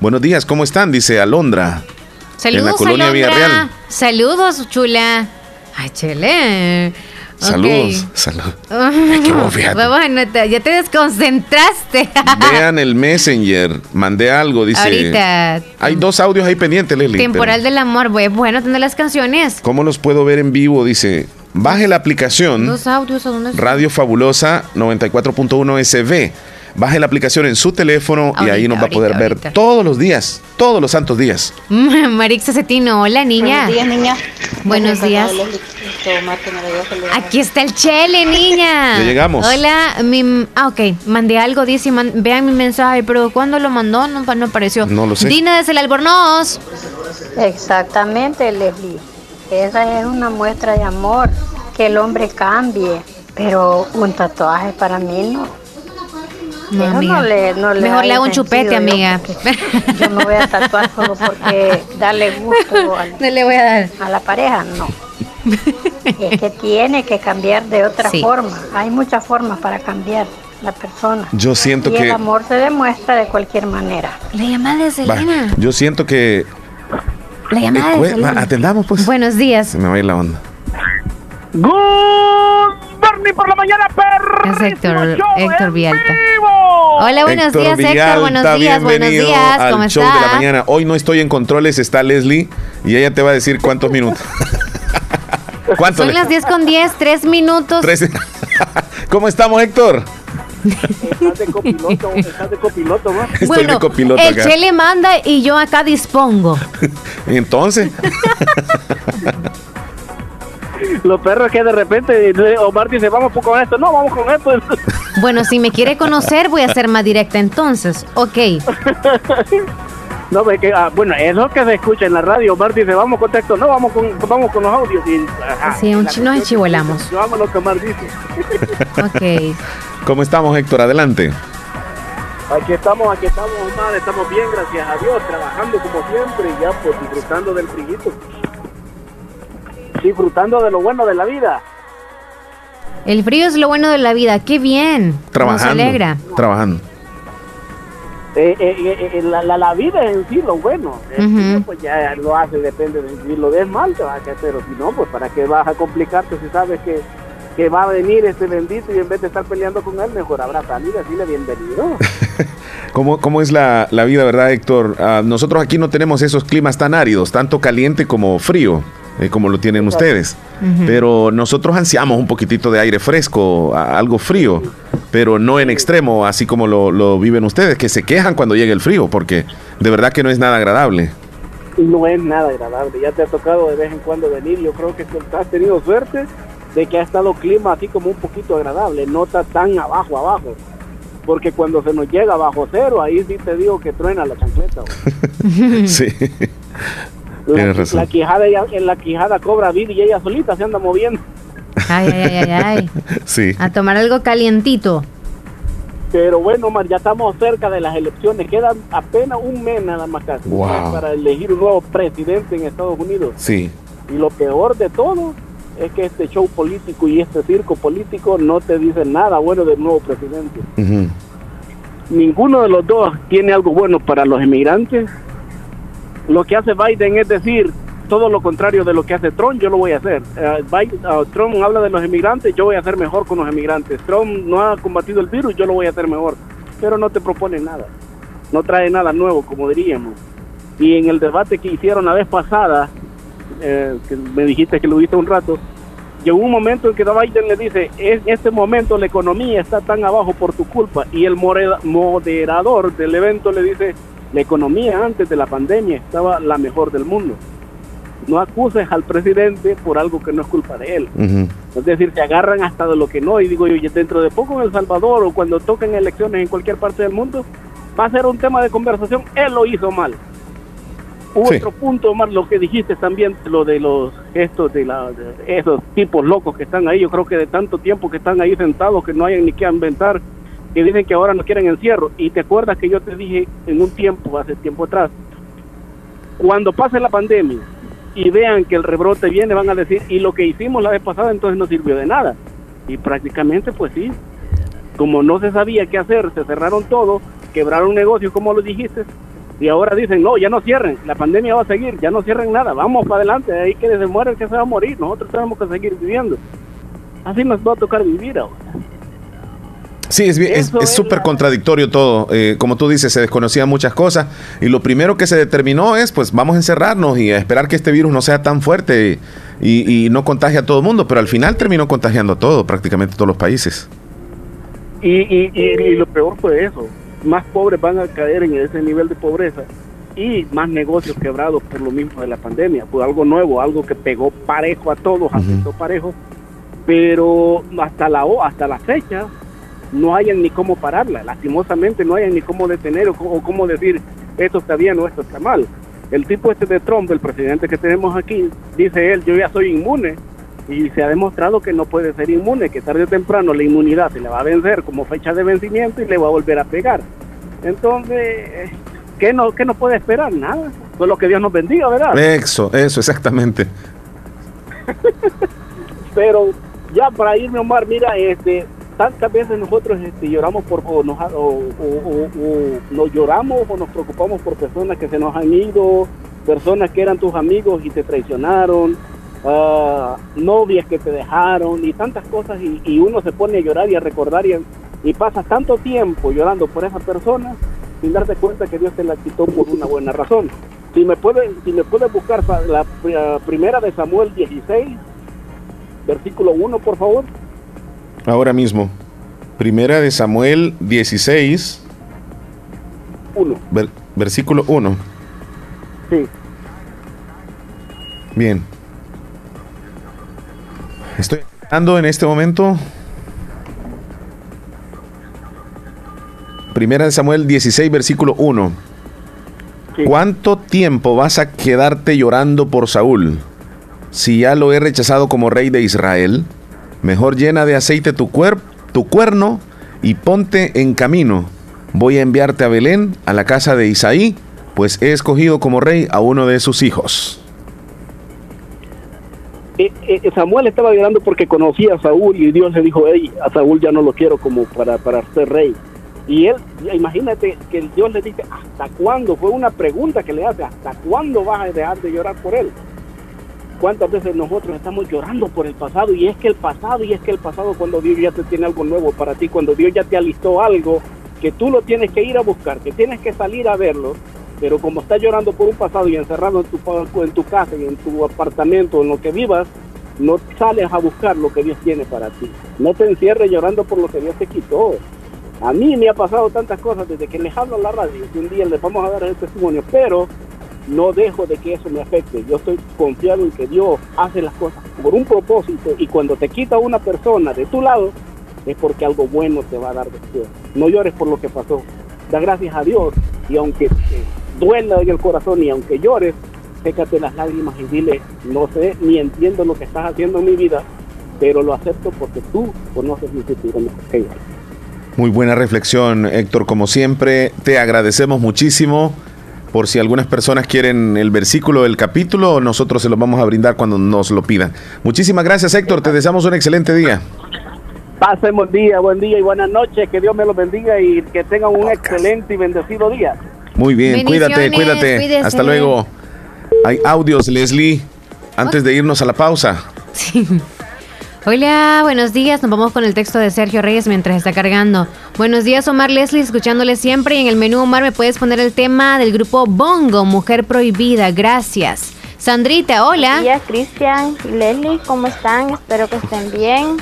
Buenos días, ¿cómo están? Dice Alondra. Saludos, en la colonia Alondra. Villarreal. Saludos, chula. Ay, chele. Saludos. Saludos. voz, fíjate. Vamos a anotar. Ya te desconcentraste. Vean el Messenger. Mandé algo, dice. Ahorita. Hay dos audios ahí pendientes, Leslie. pero- Temporal del amor. Bueno, bueno tener las canciones. ¿Cómo los puedo ver en vivo? Dice, baje la aplicación. Los audios, ¿a dónde? Radio Fabulosa 94.1 SB. Baje la aplicación en su teléfono y ahí nos va a poder ahorita, ver todos los días, todos los santos días. Marixa Cetino, hola niña. Buenos días, niña. Buenos días. Aquí está el chele, niña. Ya llegamos. Hola, mi, ah, ok, mandé algo, dice, man- vean mi mensaje, pero ¿cuándo lo mandó? No, no apareció. No lo sé. Dina desde el Albornoz. Exactamente, Leslie. Esa es una muestra de amor, que el hombre cambie. Pero un tatuaje para mí no. No, Eso amiga. no le, no le Mejor le hago un chupete, yo, amiga. porque Yo me voy a tatuar solo porque darle gusto al- No le voy a dar. a la pareja, no. Es que tiene que cambiar de otra Sí. forma. Hay muchas formas para cambiar la persona. Yo siento y que- el amor se demuestra de cualquier manera. La llamada de Va, Selena. yo siento que... La llamada Eh, de va, Selena. atendamos pues. Buenos días. Se me va a ir la onda. Good morning por la mañana, perro. Es Héctor, Héctor Vialta. vivo. Hola, buenos Héctor días, Héctor. Villalta, Buenos días, buenos bienvenido días. al ¿Cómo show de la mañana. Hoy no estoy en controles, está Leslie y ella te va a decir cuántos minutos. ¿Cuántos? Son las 10 con 10, 3 minutos. Tres- ¿Cómo estamos, Héctor? Estás de copiloto, estás de copiloto, ¿no? Estoy bueno, de copiloto el acá. Chele manda y yo acá dispongo. Entonces, Los perros que de repente Omar dice, vamos con esto. No, vamos con esto. Bueno, si me quiere conocer, voy a ser más directa entonces. Ok. No, ve que, ah, bueno, eso que se escucha en la radio. Omar dice, vamos con texto. No, vamos con, vamos con los audios. Y, ajá, Sí, un chino enchivolamos. es que Vamos lo que Omar dice. Ok. ¿cómo estamos, Héctor? Adelante. Aquí estamos, aquí estamos, Omar, estamos bien, gracias a Dios, trabajando como siempre y ya pues disfrutando del frillito. Disfrutando de lo bueno de la vida. El frío es lo bueno de la vida, qué bien. Trabajando. Nos alegra. Trabajando. Eh, eh, eh, la, la, la vida en sí lo bueno. El frío, pues ya lo hace, depende de si lo des mal, te va a hacer, pero si no, pues para qué vas a complicarte si sabes que, que va a venir este bendito y en vez de estar peleando con él, mejor habrá salido, dile bienvenido. ¿Cómo, cómo es la, la vida, verdad, Héctor? Ah, nosotros aquí no tenemos esos climas tan áridos, tanto caliente como frío, eh, como lo tienen ustedes. Pero nosotros ansiamos un poquitito de aire fresco, a- algo frío, pero no en extremo, así como lo, lo viven ustedes, que se quejan cuando llega el frío, porque de verdad que no es nada agradable. no es nada agradable. Ya te ha tocado de vez en cuando venir. Yo creo que has tenido suerte de que ha estado clima así como un poquito agradable, no está tan abajo, abajo. Porque cuando se nos llega bajo cero, ahí sí te digo que truena la chancleta. sí. La, Tienes razón. la quijada, ella- en la quijada cobra vida y ella solita se anda moviendo. Ay, ay, ay, ay, ay. Sí. A tomar algo calientito. Pero bueno, Omar, ya estamos cerca de las elecciones. Queda apenas un mes nada más casi Wow. para elegir un nuevo presidente en Estados Unidos. Sí. Y lo peor de todo es que este show político y este circo político no te dicen nada bueno del nuevo presidente. Ninguno de los dos tiene algo bueno para los inmigrantes. Lo que hace Biden es decir todo lo contrario de lo que hace Trump, yo lo voy a hacer. Eh, Biden- ah, Trump habla de los inmigrantes, yo voy a hacer mejor con los inmigrantes. Trump no ha combatido el virus, yo lo voy a hacer mejor. Pero no te propone nada. No trae nada nuevo, como diríamos. Y en el debate que hicieron la vez pasada, eh, que me dijiste que lo viste un rato, llegó un momento en que Biden le dice, en este momento la economía está tan abajo por tu culpa. Y el moderador del evento le dice, la economía antes de la pandemia estaba la mejor del mundo. No acuses al presidente por algo que no es culpa de él. Es decir, se agarran hasta de lo que no. Y digo yo, dentro de poco en El Salvador o cuando toquen elecciones en cualquier parte del mundo, va a ser un tema de conversación. Él lo hizo mal. Hubo Sí. otro punto más, lo que dijiste también, lo de los gestos de, la, de esos tipos locos que están ahí. Yo creo que de tanto tiempo que están ahí sentados que no hayan ni que inventar, que dicen que ahora no quieren encierro. Y te acuerdas que yo te dije en un tiempo, hace tiempo atrás, cuando pase la pandemia y vean que el rebrote viene, van a decir, y lo que hicimos la vez pasada entonces no sirvió de nada. Y prácticamente pues sí, como no se sabía qué hacer, se cerraron todo, quebraron negocios como lo dijiste, y ahora dicen, no, ya no cierren, la pandemia va a seguir, ya no cierren nada, vamos para adelante, ahí que se muere el que se va a morir, nosotros tenemos que seguir viviendo. Así nos va a tocar vivir ahora. Sí, es bien- es súper contradictorio todo. Eh, como tú dices, se desconocían muchas cosas. Y lo primero que se determinó es, pues vamos a encerrarnos y a esperar que este virus no sea tan fuerte y, y no contagie a todo el mundo. Pero al final terminó contagiando a todo, prácticamente todos los países. Y, y, lo peor fue eso, más pobres van a caer en ese nivel de pobreza y más negocios quebrados por lo mismo de la pandemia. Fue algo nuevo, algo que pegó parejo a todos, afectó parejo, pero hasta la, hasta la fecha no hayan ni cómo pararla, lastimosamente no hayan ni cómo detener o, cómo decir esto está bien o esto está mal. El tipo este de Trump, el presidente que tenemos aquí, dice él, yo ya soy inmune y se ha demostrado que no puede ser inmune, que tarde o temprano la inmunidad se le va a vencer como fecha de vencimiento y le va a volver a pegar. Entonces, ¿qué no, qué no puede esperar? Nada. Solo que Dios nos bendiga, ¿verdad? Eso, eso, exactamente. Pero ya para irme, Omar, mira, este, tantas veces nosotros este, lloramos por, o nos, o, o- o- nos lloramos o nos preocupamos por personas que se nos han ido, personas que eran tus amigos y te traicionaron, ah, novias que te dejaron y tantas cosas y, y uno se pone a llorar y a recordar y, y pasas tanto tiempo llorando por esa persona sin darte cuenta que Dios te la quitó por una buena razón. Si me puedes si me buscar la eh, primera de Samuel 16, versículo 1, por favor. Ahora mismo. Primera de Samuel 16, 1. ver- versículo 1. Sí. Bien. Estoy dando en este momento. Primera de Samuel 16, versículo 1. ¿Cuánto tiempo vas a quedarte llorando por Saúl? Si ya lo he rechazado como rey de Israel, mejor llena de aceite tu, cuer- tu cuerno y ponte en camino. voy a enviarte a Belén, a la casa de Isaí, pues he escogido como rey a uno de sus hijos. Eh, eh, Samuel estaba llorando porque conocía a Saúl y Dios le dijo, hey, a Saúl ya no lo quiero como para, para ser rey. Y él, imagínate que Dios le dice, ¿hasta cuándo? Fue una pregunta que le hace, ¿hasta cuándo vas a dejar de llorar por él? ¿Cuántas veces nosotros estamos llorando por el pasado? Y es que el pasado, y es que el pasado cuando Dios ya te tiene algo nuevo para ti, cuando Dios ya te alistó algo que tú lo tienes que ir a buscar, que tienes que salir a verlo, pero como estás llorando por un pasado y encerrado en tu, en tu casa y en tu apartamento, en lo que vivas, no sales a buscar lo que Dios tiene para ti. No te encierres llorando por lo que Dios te quitó. A mí me ha pasado tantas cosas desde que les hablo a la radio, que un día les vamos a dar el testimonio, pero no dejo de que eso me afecte. Yo estoy confiado en que Dios hace las cosas por un propósito y cuando te quita una persona de tu lado, es porque algo bueno te va a dar después. No llores por lo que pasó. Da gracias a Dios y aunque duela en el corazón y aunque llores, sécate las lágrimas y dile, no sé ni entiendo lo que estás haciendo en mi vida, pero lo acepto porque tú conoces mi futuro Muy buena reflexión, Héctor, como siempre. Te agradecemos muchísimo. Por si algunas personas quieren el versículo del capítulo, nosotros se lo vamos a brindar cuando nos lo pidan. Muchísimas gracias, Héctor. Te deseamos un excelente día. Pasen buen día, buen día y buenas noches. Que Dios me los bendiga y que tengan un excelente y bendecido día. Muy bien, cuídate, cuídate. Hasta luego. Hay audios, Leslie, antes de irnos a la pausa. Sí. Hola, buenos días. Nos vamos con el texto de Sergio Reyes mientras está cargando. Buenos días, Omar Leslie, escuchándole siempre. Y en el menú, Omar, me puedes poner el tema del grupo Bongo, Mujer Prohibida. Gracias. Sandrita, hola. Buenos días, Cristian y Leslie. ¿Cómo están? Espero que estén bien.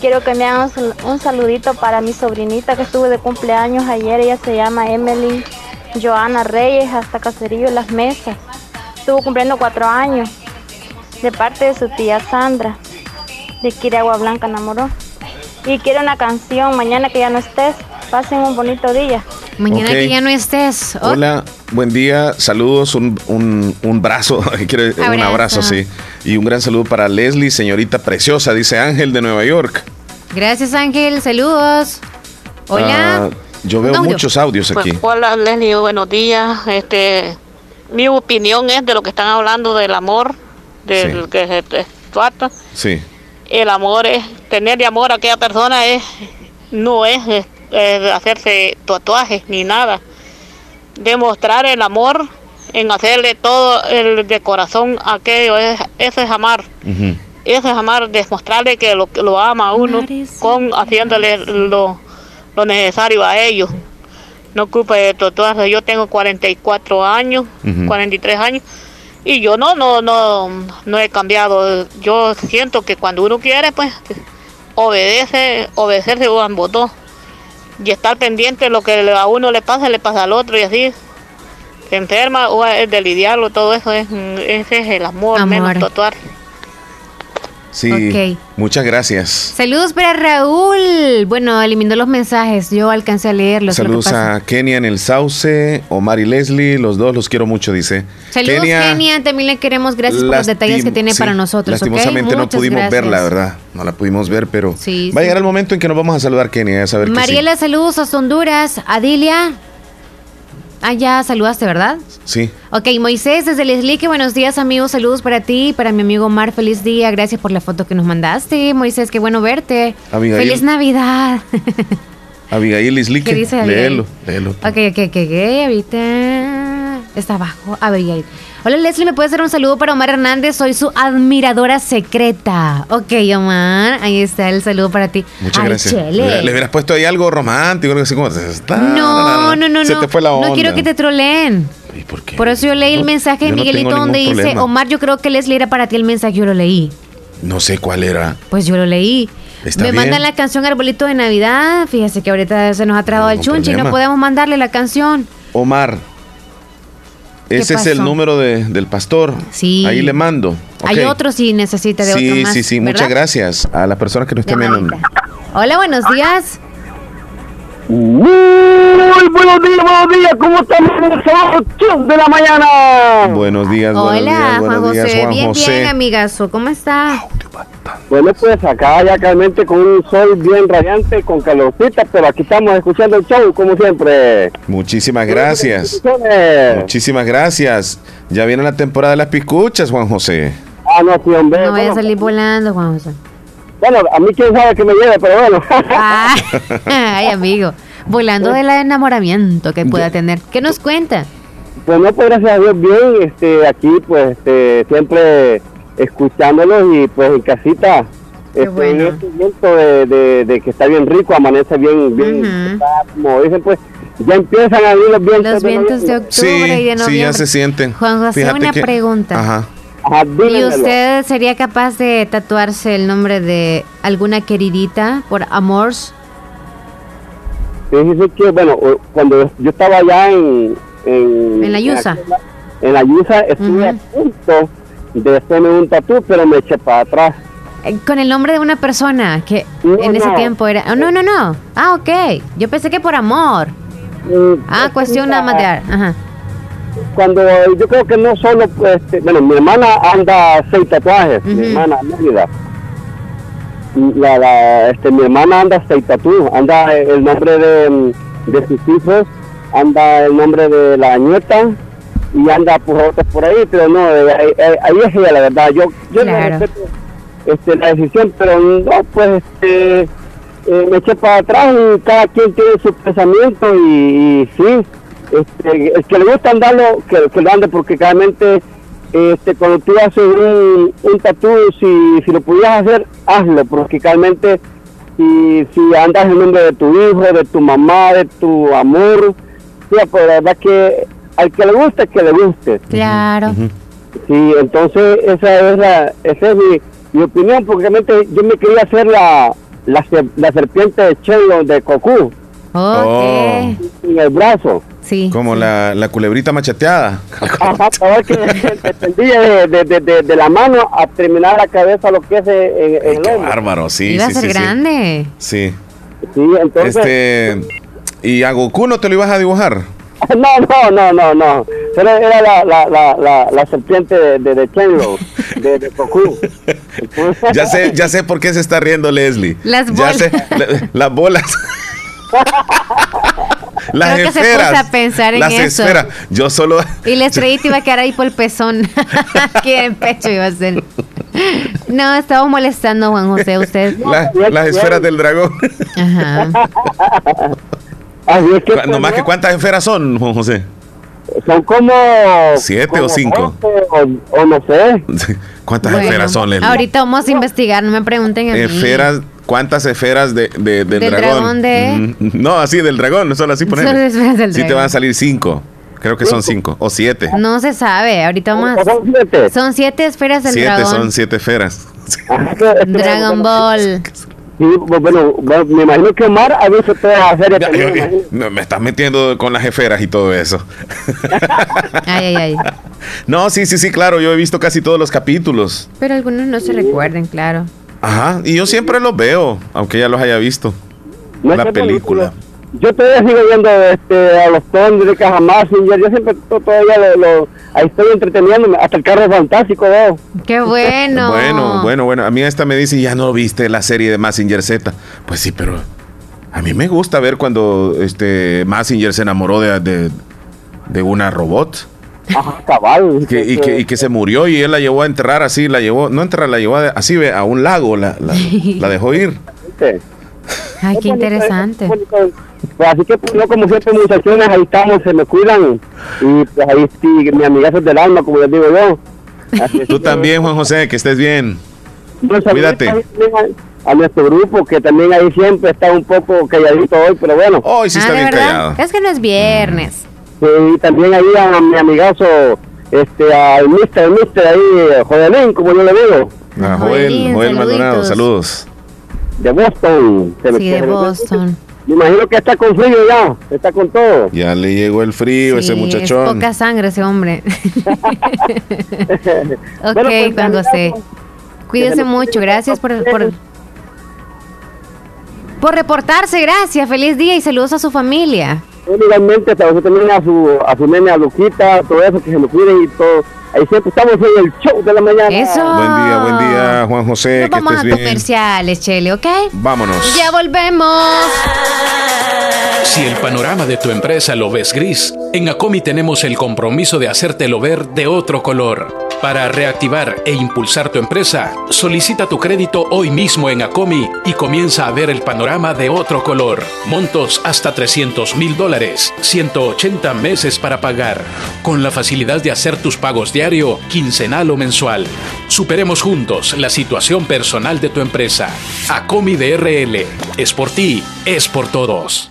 Quiero que me hagan un saludito para mi sobrinita que estuvo de cumpleaños ayer. Ella se llama Emily Joana Reyes, hasta Caserillo Las Mesas. Estuvo cumpliendo cuatro años. De parte de su tía Sandra, de Quiragua Blanca enamoró. Y quiero una canción, mañana que ya no estés. Pasen un bonito día. Mañana que ya no estés. Hola, buen día, saludos, un, un, un brazo, quiero un abrazo, sí. Y un gran saludo para Leslie, señorita preciosa, dice Ángel de Nueva York. Gracias Ángel, saludos. Hola. Ah, yo veo muchos audios pues, aquí. hola Leslie, buenos días. Este, mi opinión es de lo que están hablando del amor, del que se trata. Sí. El amor es, tenerle amor a aquella persona es, no es hacerse tatuajes ni nada. Demostrar el amor en hacerle todo el de corazón aquello, es, eso es amar. Eso es amar, demostrarle que lo, lo ama a uno con haciéndole lo, lo necesario a ellos. No ocupa de tatuajes. Yo tengo 44 años, 43 años y yo no no no no he cambiado. Yo siento que cuando uno quiere, pues obedece, obedecerse un botón y estar pendiente de lo que a uno le pasa, le pasa al otro y así se enferma o es de lidiarlo, todo eso es, ese es el amor, menos tatuar. Sí, muchas gracias. Saludos para Raúl. Bueno, eliminó los mensajes, yo alcancé a leerlos. Saludos a Kenia en el Sauce, Omar y Leslie, los dos los quiero mucho, dice. Saludos Kenia, también le queremos gracias por los detalles que tiene para nosotros. Lastimosamente no pudimos verla, ¿verdad? No la pudimos ver, pero va a llegar el momento en que nos vamos a saludar Kenia, a saber Mariela, saludos a Honduras. Adilia, Ah, ya saludaste, ¿verdad? Sí. Ok, Moisés desde Leslie, buenos días amigos, saludos para ti, para mi amigo Omar, feliz día, gracias por la foto que nos mandaste, Moisés, qué bueno verte. Abigail. Feliz Navidad. Abigail Leslie, ¿Qué dice Léelo, léelo. Ok, ok, ok, ok, ahorita está abajo, Abigail. Hola Leslie, ¿me puedes hacer un saludo para Omar Hernández? Soy su admiradora secreta. Ok, Omar, ahí está el saludo para ti. Muchas gracias. Le, hubieras puesto ahí algo romántico, algo así como... No, no, no, Se no. te fue la onda. No quiero que te troleen. ¿Y por qué? Por eso yo leí el mensaje de Miguelito donde dice, Omar, yo creo que Leslie era para ti el mensaje, yo lo leí. No sé cuál era. Pues yo lo leí. Está Me bien. mandan la canción Arbolito de Navidad. Fíjese que ahorita se nos ha trabado el chunchi y no podemos mandarle la canción. Omar, ese es el pasó? número de- del pastor. Sí. Ahí le mando. Hay Ok. otro si necesita de Sí, otro más. sí, sí. ¿verdad? Muchas gracias a las personas que nos están viendo. Hola, buenos días. Muy buenos días, buenos días, ¿cómo estamos? De la mañana. Buenos días, buenos Hola, días, Juan buenos días, José. Juan bien, José. bien, amigazo. ¿Cómo está? Bueno, pues acá ya realmente con un sol bien radiante, con calorcita, pero aquí estamos escuchando el show, como siempre. Muchísimas gracias. Muchísimas gracias. Ya viene la temporada de las piscuchas, Juan José. Ah, no, sí, hombre. No vaya a salir volando, Juan José. Bueno, a mí quién sabe que me lleve, pero bueno. Ah, ay, amigo. Volando del enamoramiento que pueda tener. ¿Qué nos cuenta? Pues no, pues gracias a Dios, bien. Este, aquí, pues, este, siempre escuchándolos y pues en casita este, en este viento de, de, que está bien rico, amanece bien, bien, está, como dicen pues, ya empiezan a venir los vientos. Los vientos de, octubre sí, y de noviembre. Sí, ya se sienten. Juan José, Fíjate una que- pregunta. Ajá. ¿Y usted sería capaz de tatuarse el nombre de alguna queridita por amors? Fíjese que, bueno, cuando yo estaba allá en... En, En la Yusa. En la Yusa estuve a punto de hacerme un tatú, pero me eché para atrás. Eh, Con el nombre de una persona que No, en ese no. tiempo era... oh, no, no, no. Ah, ok. Yo pensé que por amor. Ah, cuestión nada más de... Ajá. Cuando yo creo que no solo, este, bueno, mi hermana anda seis tatuajes, mi hermana Mérida. La, la, este, mi hermana anda seis tatuajes, anda el nombre de, mm, de sus hijos, anda el nombre de la nieta y anda por otros por ahí, pero no, eh, ahí, es ella la verdad. Yo, yo Claro. respeto este, la decisión, pero no, pues este, eh, me eché para atrás y cada quien tiene su pensamiento y, y sí, este, el que le gusta andarlo, que, que lo ande, porque realmente este, cuando tú haces un, un tatú, si, si lo pudieras hacer, hazlo, porque realmente si, si andas el nombre de tu hijo, de tu mamá, de tu amor, pues la verdad que al que le guste, que le guste. Claro. Sí, entonces esa es la, esa es mi, mi opinión, porque realmente yo me quería hacer la, la, ser- la serpiente de Chelo de Cocu Oh. en el brazo. Sí. Como la, la culebrita macheteada. Ajá, para ver que dependía de, de, de, de- de la mano a terminar la cabeza lo que es en, en el Qué hombro. bárbaro, sí. Iba sí, a ser sí. grande. Sí. Sí, entonces... Este. ¿Y a Goku no te lo ibas a dibujar? No, no, no, no, no. Pero era la, la, la, la, la serpiente de, de, de Chenlo, de, de Goku. Ya sé, ya sé por qué se está riendo Leslie. Las Ya bolas. sé, la- las bolas. las Creo que se esferas. puso a pensar en las eso. esferas. Yo solo. Y la estrellita iba a quedar ahí por el pezón. Aquí en pecho iba a ser. No, estaba molestando Juan José, usted. la- las esferas del dragón. Ajá. Así es que, Cu- Nomás que cuántas esferas son, Juan José. Son como... ¿Siete como o cinco? O, o no sé. ¿Cuántas Bueno, esferas son, Leslie? ahorita vamos a investigar, no me pregunten a mí. Esferas, ¿cuántas esferas de, de- del, Del dragón? dragón de- Mm, No, así del dragón, no solo así del Sí te van a salir cinco. Creo que son cinco o siete. No se sabe, ahorita vamos. Son siete. Son siete esferas del Siete dragón. son siete esferas. Dragon Ball. Sí, bueno, bueno, me imagino que Omar ha visto toda la serie Ya, también, yo- me no, me estás metiendo con las esferas y todo eso. Ay, ay, ay. No, sí, sí, sí, claro. Yo he visto casi todos los capítulos. Pero algunos no se recuerden, claro. Ajá. Y yo siempre los veo, aunque ya los haya visto. No la sé, película. Yo todavía sigo viendo este, a los Tony de Caja Massinger. Yo siempre to- todavía lo, lo- ahí estoy entreteniéndome. Hasta el carro fantástico veo. Qué bueno. Bueno, bueno, bueno. A mí esta me dice, ya no viste la serie de Massinger Z. Pues sí, pero a mí me gusta ver cuando este Massinger se enamoró de, de, de una robot. Ajá, cabal. Que- y, que, y que se murió y él la llevó a enterrar así, la llevó, no enterrar, la llevó a- así ve, a un lago, la, la, la dejó ir. Ay, qué interesante. Pues así que pues, yo como siempre muchachones ahí estamos, se me cuidan. Y pues ahí sí, mi amigazo del alma, como les digo yo. Así es Tú que- también, Juan José, que estés bien. Saludito Cuídate. A, a nuestro grupo, que también ahí siempre está un poco calladito hoy, pero bueno. Hoy ah, ¿de verdad? Es que no es viernes. Sí, y también ahí a mi amigazo, este, al mister, el mister ahí, Jodelín, como yo le digo. A Joel, Joel Maldonado, saludos. De Boston. se me Sí, de Boston. Me imagino que está con frío ya, está con todo. Ya le llegó el frío ese Sí, muchachón. Es poca sangre ese hombre. ok, Bueno, pues, Juan José. Cuídese Déjame- mucho. Gracias por, por, por reportarse. Gracias. Feliz día y saludos a su familia. Igualmente, hasta usted también a su, a su nene, a Luquita, todo eso, que se lo cuide y todo. Ahí siempre estamos en el show de la mañana. Eso. Buen día, buen día, Juan José. Nos que vamos estés a bien. comerciales, Chele, ¿ok? Vámonos. Ya volvemos. Si el panorama de tu empresa lo ves gris, en Acomi tenemos el compromiso de hacértelo ver de otro color. Para reactivar e impulsar tu empresa, solicita tu crédito hoy mismo en Acomi y comienza a ver el panorama de otro color. Montos hasta 300 mil dólares, 180 meses para pagar, con la facilidad de hacer tus pagos diario, quincenal o mensual. Superemos juntos la situación personal de tu empresa. Acomi DRL, es por ti, es por todos.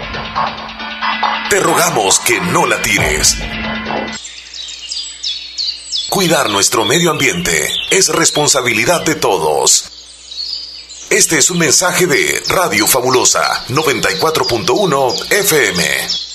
Te rogamos que no la tires. Cuidar nuestro medio ambiente es responsabilidad de todos. Este es un mensaje de Radio Fabulosa 94.1 FM.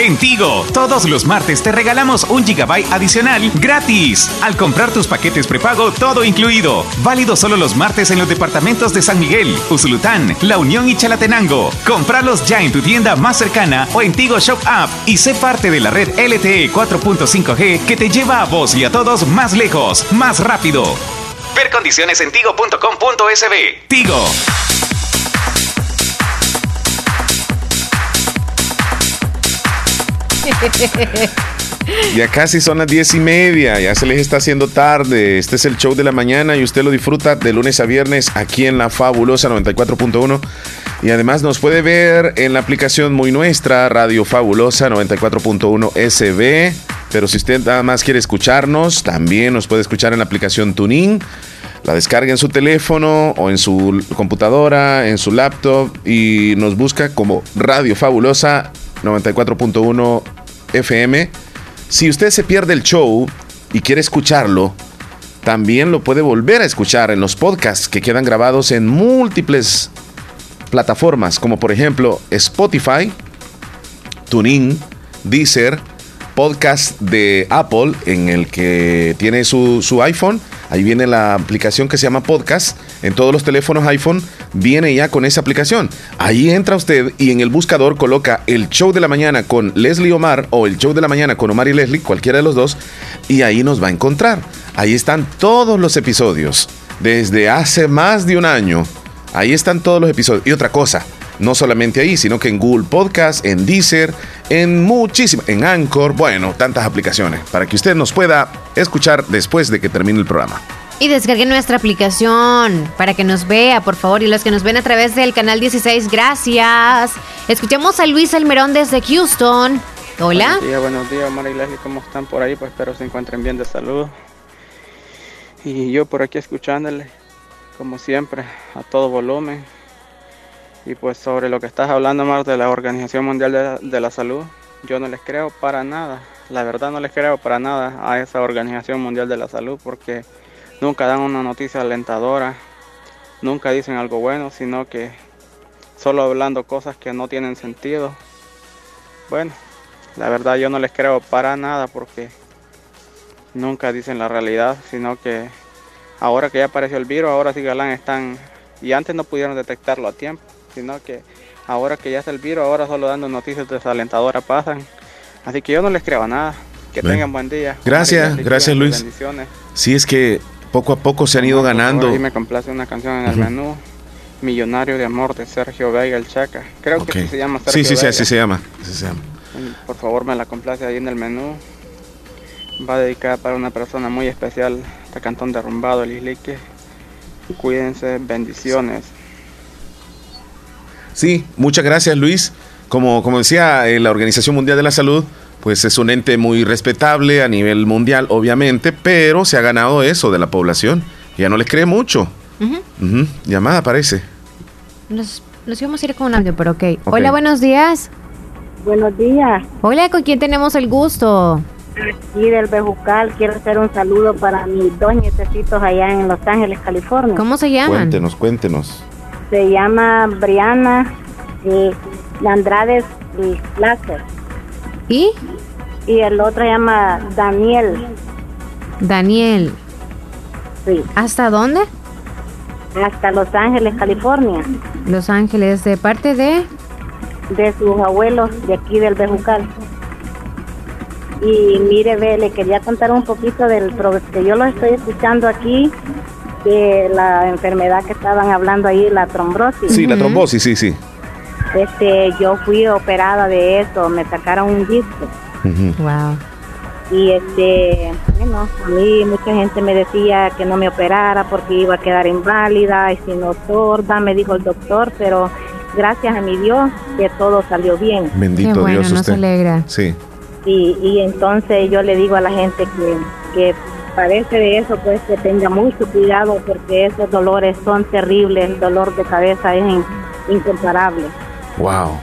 En Tigo, todos los martes te regalamos un gigabyte adicional gratis. Al comprar tus paquetes prepago, todo incluido. Válido solo los martes en los departamentos de San Miguel, Usulután, La Unión y Chalatenango. Compralos ya en tu tienda más cercana o en Tigo Shop App y sé parte de la red LTE 4.5G que te lleva a vos y a todos más lejos, más rápido. Ver condiciones en tigo.com.sb. Tigo. Ya casi son las diez y media, ya se les está haciendo tarde. Este es el show de la mañana y usted lo disfruta de lunes a viernes aquí en la fabulosa 94.1. Y además nos puede ver en la aplicación muy nuestra, Radio Fabulosa 94.1 SB. Pero si usted nada más quiere escucharnos, también nos puede escuchar en la aplicación Tuning. La descarga en su teléfono o en su computadora, en su laptop y nos busca como Radio Fabulosa 94.1 FM. Si usted se pierde el show y quiere escucharlo, también lo puede volver a escuchar en los podcasts que quedan grabados en múltiples plataformas, como por ejemplo Spotify, TuneIn, Deezer, podcast de Apple en el que tiene su, su iPhone. Ahí viene la aplicación que se llama Podcast. En todos los teléfonos iPhone viene ya con esa aplicación. Ahí entra usted y en el buscador coloca el show de la mañana con Leslie Omar o el show de la mañana con Omar y Leslie, cualquiera de los dos, y ahí nos va a encontrar. Ahí están todos los episodios. Desde hace más de un año Ahí están todos los episodios. Y otra cosa, no solamente ahí, sino que en Google Podcast, en Deezer, en muchísimas, en Anchor, bueno, tantas aplicaciones, para que usted nos pueda escuchar después de que termine el programa. Y descarguen nuestra aplicación para que nos vea, por favor. Y los que nos ven a través del canal 16, gracias. Escuchamos a Luis Almerón desde Houston. Hola. Buenos días, buenos días, Omar y Leslie. ¿Cómo están por ahí? Pues espero se encuentren bien de salud. Y yo por aquí escuchándole, como siempre, a todo volumen. Y pues sobre lo que estás hablando, más de la Organización Mundial de, de la Salud, yo no les creo para nada. La verdad no les creo para nada a esa Organización Mundial de la Salud porque nunca dan una noticia alentadora, nunca dicen algo bueno, sino que solo hablando cosas que no tienen sentido. Bueno, la verdad yo no les creo para nada porque nunca dicen la realidad, sino que ahora que ya apareció el virus, ahora sí galán están y antes no pudieron detectarlo a tiempo, sino que ahora que ya está el virus, ahora solo dando noticias desalentadoras pasan. Así que yo no les creo nada. Que tengan buen día. Gracias, gracias Luis. Bendiciones. Sí, es que poco a poco se han ido ganando. Y me complace una canción en el menú. Millonario de amor de Sergio Vega el Chaca. Creo que Ok. así se llama Sergio Sí, sí, sí, así se llama. así se llama. Por favor, me la complace ahí en el menú. Va dedicada para una persona muy especial, este cantón derrumbado, el Islique. Cuídense, bendiciones. Sí, muchas gracias Luis. Como, como decía eh, la Organización Mundial de la Salud, pues es un ente muy respetable a nivel mundial, obviamente, pero se ha ganado eso de la población. Ya no les cree mucho. Ujú. Ujú, Llamada parece. Nos, nos íbamos a ir con un audio, pero ok. Hola, buenos días. Buenos días. Hola, ¿con quién tenemos el gusto? Aquí del Bejucal quiero hacer un saludo para mis dos nietecitos allá en Los Ángeles, California. ¿Cómo se llaman? Cuéntenos, cuéntenos. Se llama Briana y Andrades Láser. ¿Y? Y el otro se llama Daniel. Daniel. Sí. ¿Hasta dónde? Hasta Los Ángeles, California. Los Ángeles, de parte de... De sus abuelos de aquí del Bejucal. Y mire, ve, le quería contar un poquito del que yo lo estoy escuchando aquí de la enfermedad que estaban hablando ahí, la trombrosis. Sí, la trombosis, sí, sí. Este, yo fui operada de eso, me sacaron un disco. Wow. Y este, bueno, a mí mucha gente me decía que no me operara porque iba a quedar inválida y si no sorda, me dijo el doctor, pero gracias a mi Dios que todo salió bien. Bendito Qué bueno, Dios nos usted. alegra. Sí. Y, y entonces yo le digo a la gente que, que padece de eso, pues que tenga mucho cuidado porque esos dolores son terribles, el dolor de cabeza es in- incomparable. Wow.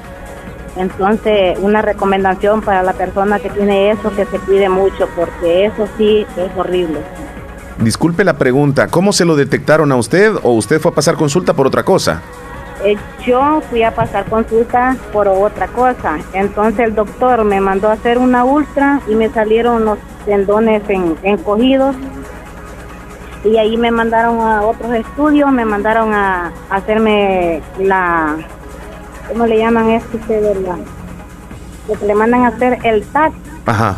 Entonces, una recomendación para la persona que tiene eso, que se cuide mucho, porque eso sí es horrible. Disculpe la pregunta, ¿cómo se lo detectaron a usted o usted fue a pasar consulta por otra cosa? Eh, yo fui a pasar consulta por otra cosa. Entonces el doctor me mandó a hacer una ultra y me salieron los tendones en- encogidos. Y ahí me mandaron a otros estudios, me mandaron a, hacerme la, ¿cómo le llaman esto lo que le mandan a hacer el TAC. Ajá.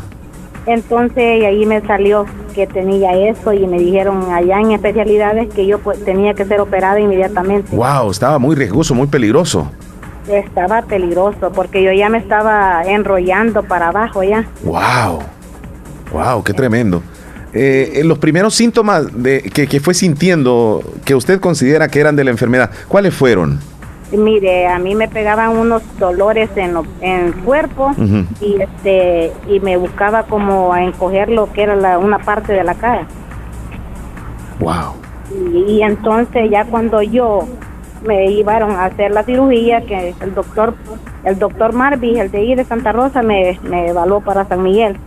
Entonces y ahí me salió que tenía eso y me dijeron allá en especialidades que yo pues, tenía que ser operada inmediatamente. Wow, estaba muy riesgoso, muy peligroso. Estaba peligroso porque yo ya me estaba enrollando para abajo ya. Wow. Wow, qué tremendo. Eh, los primeros síntomas de, que, que fue sintiendo que usted considera que eran de la enfermedad, ¿cuáles fueron? Mire, a mí me pegaban unos dolores en, lo- en el cuerpo y este y me buscaba como a encoger lo que era la, una parte de la cara. Wow. Y, y entonces ya cuando yo me llevaron a hacer la cirugía, que el doctor el doctor Marvis, el de ahí de Santa Rosa, me, me evaluó para San Miguel.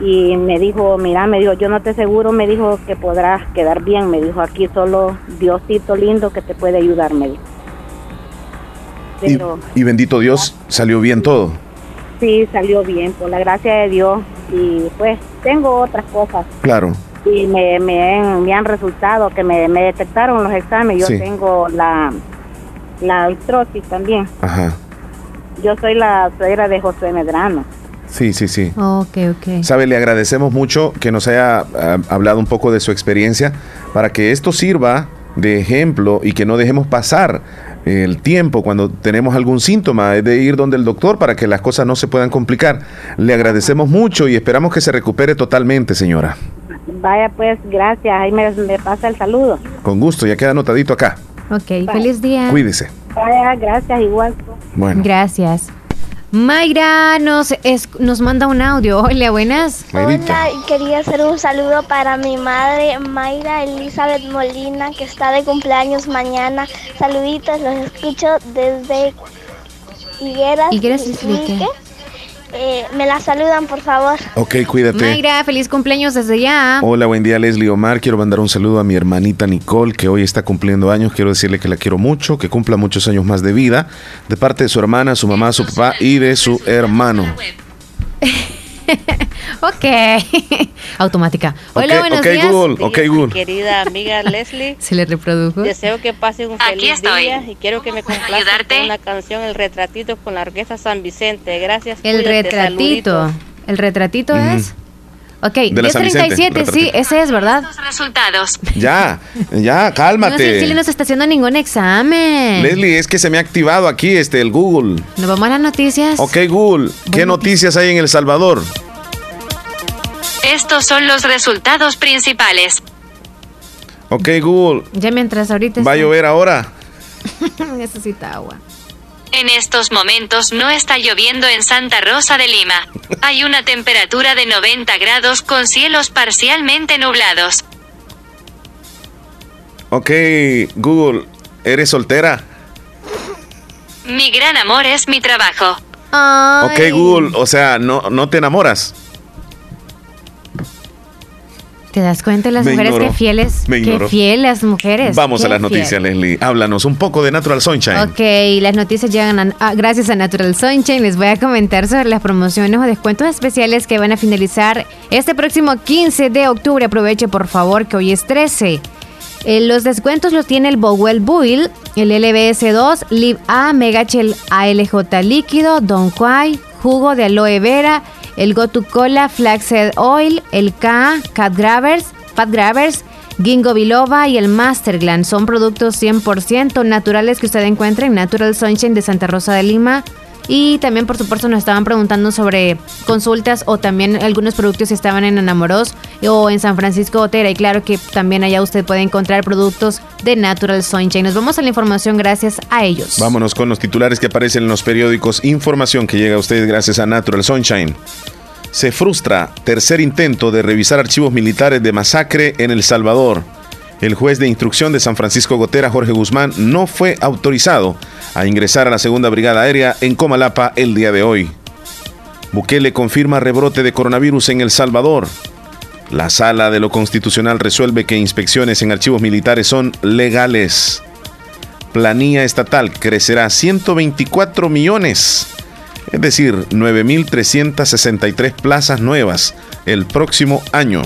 y me dijo, mira, me dijo, yo no te seguro, me dijo que podrás quedar bien, me dijo, aquí solo Diosito lindo que te puede ayudar, me dijo. Pero Y bendito Dios, salió bien todo. sí, salió bien, por la gracia de Dios, y pues tengo otras cosas, Claro. y me, me, han, me han resultado que me, me detectaron los exámenes, yo Sí. tengo la, la artrosis también, Ajá. yo soy la suegra de José Medrano. Sí, sí, sí. Ok, ok. Sabe, le agradecemos mucho que nos haya ah, hablado un poco de su experiencia para que esto sirva de ejemplo y que no dejemos pasar el tiempo cuando tenemos algún síntoma, de ir donde el doctor para que las cosas no se puedan complicar. Le agradecemos mucho y esperamos que se recupere totalmente, señora. Vaya pues, gracias. Ahí me, me pasa el saludo. Con gusto, ya queda anotadito acá. Ok, feliz día. Cuídese. Vaya, gracias, igual. Bueno. Gracias. Mayra nos, es- nos manda un audio. Hola, buenas. Hola, y quería hacer un saludo para mi madre Mayra Elizabeth Molina, que está de cumpleaños mañana. Saluditos, los escucho desde Higueras. Higueras Iquique. Eh, me la saludan, por favor. Ok, cuídate. Mayra, feliz cumpleaños desde ya. Hola, buen día Leslie Omar. Quiero mandar un saludo a mi hermanita Nicole, que hoy está cumpliendo años. Quiero decirle que la quiero mucho, que cumpla muchos años más de vida, de parte de su hermana, su mamá, su papá y de su hermano. Ok. Automática. Hola, Ok, buenos días. Google, ok, Google. Querida amiga Leslie, Se le reprodujo. deseo que pasen un Aquí feliz estoy. día y quiero que me complazcan con una canción, El Retratito, con la Orquesta San Vicente. Gracias. El cuídate, retratito. saluditos. ¿El retratito es? Ok, De la San Vicente, 1037, sí, ese es, ¿verdad? Resultados. Ya, ya, No cálmate. Chile no se está haciendo ningún examen. Leslie, es que se me ha activado aquí este el Google. Nos vamos a las noticias. Ok, Google, ¿qué noticias hay en El Salvador? Estos son los resultados principales. Ok, Google, Ya mientras ahorita. ¿va a llover ahora? Necesita agua. En estos momentos no está lloviendo en Santa Rosa de Lima. Hay una temperatura de 90 grados con cielos parcialmente nublados. Ok, Google, ¿eres soltera? Mi gran amor es mi trabajo. Ok, Google, o sea, no, no te enamoras. ¿Te das cuenta de las Me mujeres ignoró. que fieles? Me que fieles mujeres. Vamos a las fiel. noticias, Leslie. Háblanos un poco de Natural Sunshine. Ok, las noticias llegan a- a- gracias a Natural Sunshine. Les voy a comentar sobre las promociones o descuentos especiales que van a finalizar este próximo 15 de octubre. Aproveche por favor que hoy es 13. Eh, los descuentos los tiene el Bowell Buil, el LBS2, Lib A, Megachel ALJ líquido, Don Quai, jugo de aloe vera, el Gotu Cola, Flaxseed Oil, el K, Cat Grabbers, Fat Grabbers, Ginkgo biloba y el Masterglan son productos 100% naturales que usted encuentra en Natural Sunshine de Santa Rosa de Lima. Y también, por supuesto, nos estaban preguntando sobre consultas o también algunos productos que estaban en Enamoros o en San Francisco Otera. Y claro que también allá usted puede encontrar productos de Natural Sunshine. Nos vamos a la información gracias a ellos. Vámonos con los titulares que aparecen en los periódicos. Información que llega a ustedes gracias a Natural Sunshine. Se frustra tercer intento de revisar archivos militares de masacre en El Salvador. El juez de instrucción de San Francisco Gotera, Jorge Guzmán, no fue autorizado a ingresar a la segunda brigada aérea en Comalapa el día de hoy. Bukele confirma rebrote de coronavirus en El Salvador. La sala de lo constitucional resuelve que inspecciones en archivos militares son legales. Planilla estatal crecerá 124 millones, es decir, 9.363 plazas nuevas el próximo año.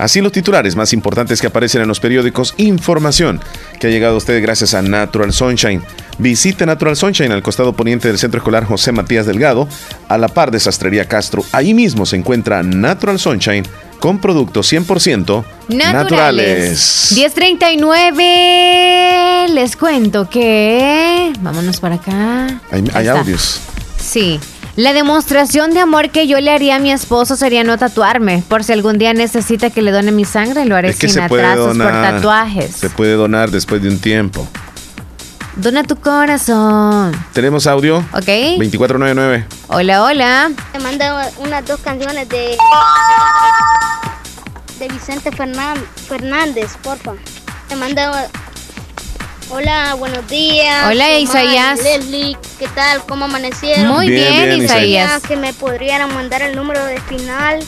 Así los titulares más importantes que aparecen en los periódicos, información que ha llegado a usted gracias a Natural Sunshine. Visite Natural Sunshine al costado poniente del Centro Escolar José Matías Delgado, a la par de Sastrería Castro. Ahí mismo se encuentra Natural Sunshine con productos 100% naturales. 1039. Les cuento que. Vámonos para acá. Hay, hay audios. Sí. La demostración de amor que yo le haría a mi esposo sería no tatuarme. Por si algún día necesita que le done mi sangre, lo haré Es que sin se puede atrasos por tatuajes. Se puede donar después de un tiempo. Dona tu corazón. Tenemos audio. ¿Ok? 2499. Hola, hola. Me manda unas dos canciones de de Vicente Fernan- Fernández, porfa. Me manda Hola, buenos días. Hola, Omar, Isaías. Leslie, ¿qué tal? ¿Cómo amanecieron? Muy Bien, bien, bien, Isaías. Que me podrían mandar el número de Espinal,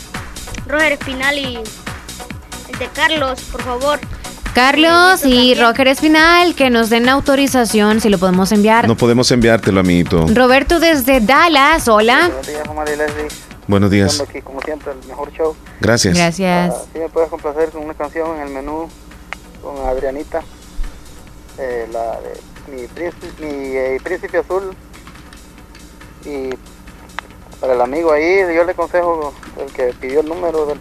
Roger Espinal y el de Carlos, por favor. Carlos y Roger Espinal, que nos den autorización si lo podemos enviar. No podemos enviártelo, amiguito. Roberto desde Dallas, hola. Buenos días, Omar y Leslie. Buenos días. Estando aquí, como siempre, el mejor show. Gracias. Gracias. Si me puedes complacer con una canción en el menú con Adrianita. Eh, la de mi príncipe, mi eh, príncipe azul. Y para el amigo ahí, yo le aconsejo el que pidió el número del,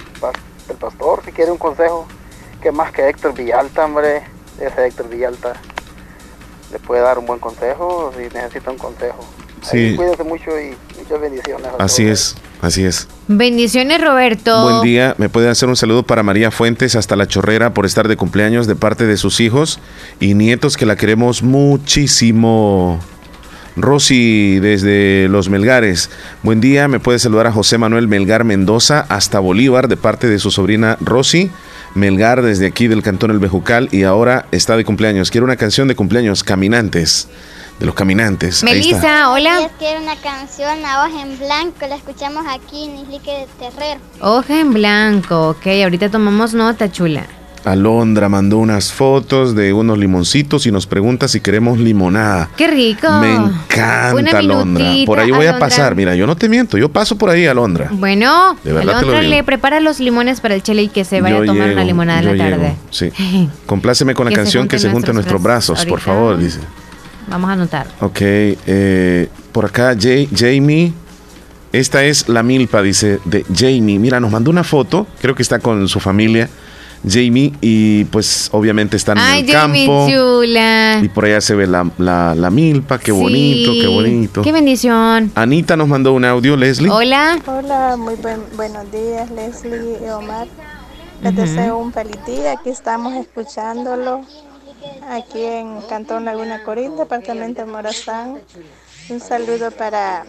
del pastor, si quiere un consejo, que más que Héctor Villalta, hombre, ese Héctor Villalta le puede dar un buen consejo si necesita un consejo. Sí. cuídese mucho y muchas bendiciones. Así es, así es. Bendiciones, Roberto. Buen día. ¿Me puede hacer un saludo para María Fuentes hasta La Chorrera por estar de cumpleaños de parte de sus hijos y nietos que la queremos muchísimo? Rosy desde Los Melgares. Buen día. ¿Me puede saludar a José Manuel Melgar Mendoza hasta Bolívar de parte de su sobrina Rosy? Melgar desde aquí del Cantón El Bejucal y ahora está de cumpleaños. Quiero una canción de cumpleaños, Caminantes de los caminantes. Melissa, hola. Quiero una canción a hoja en blanco, la escuchamos aquí en Islique de Terrero. Hoja en blanco, ok, ahorita tomamos nota, chula. Alondra mandó unas fotos de unos limoncitos y nos pregunta si queremos limonada. ¡Qué rico! Me encanta Alondra. Por ahí voy a pasar. Mira, yo no te miento, yo paso por ahí, Alondra. Bueno, Alondra le prepara los limones para el chile y que se vaya a tomar una limonada en la tarde. sí. Compláceme con la canción que se junte nuestros brazos, por favor, dice. Vamos a anotar. Ok, eh, por acá Jamie. Esta es la milpa, dice, de Jamie. Mira, nos mandó una foto, creo que está con su familia. Jamie y pues obviamente están en el Jamie campo. Chula. Y por allá se ve la, la, milpa, qué bonito, qué bonito. Qué bendición. Anita nos mandó un audio, Leslie. Hola. Hola, muy buenos días, Leslie y Omar. Les deseo un feliz día, aquí estamos escuchándolo aquí en Cantón Laguna Corín, departamento de Morazán. Un saludo para,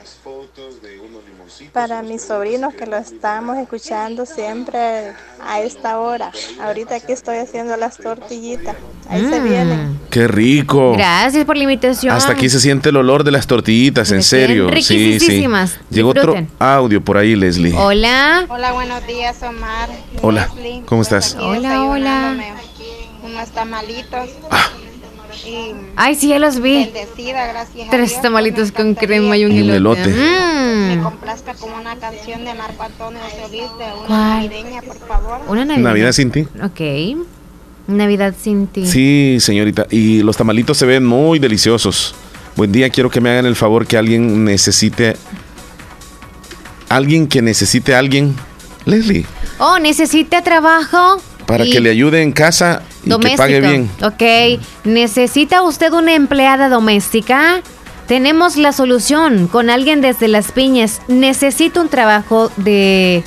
para mis sobrinos que lo estamos escuchando siempre a esta hora. Ahorita aquí estoy haciendo las tortillitas. Ahí se mm. vienen. ¡Qué rico! Gracias por la invitación. Hasta aquí se siente el olor de las tortillitas, en serio. Sí, sí. Llegó otro audio por ahí, Leslie. Hola. Hola, buenos días, Omar. Hola. ¿Cómo estás? Hola, hola unos tamalitos. Ay, sí, ya los vi. Bendecida, gracias Tres tamalitos con crema y un, elote. Mm. Me complazca con una canción de Marco Antonio Solís, una navideña, por favor. Una Navidad sin ti. Ok. Navidad sin ti. Sí, señorita. Y los tamalitos se ven muy deliciosos. Buen día, quiero que me hagan el favor que alguien necesite. Alguien que necesite a alguien. Leslie. Oh, necesita trabajo. Para que le ayude en casa y que pague bien. Ok. ¿Necesita usted una empleada doméstica? Tenemos la solución con alguien desde las piñas. ¿Necesita un trabajo de,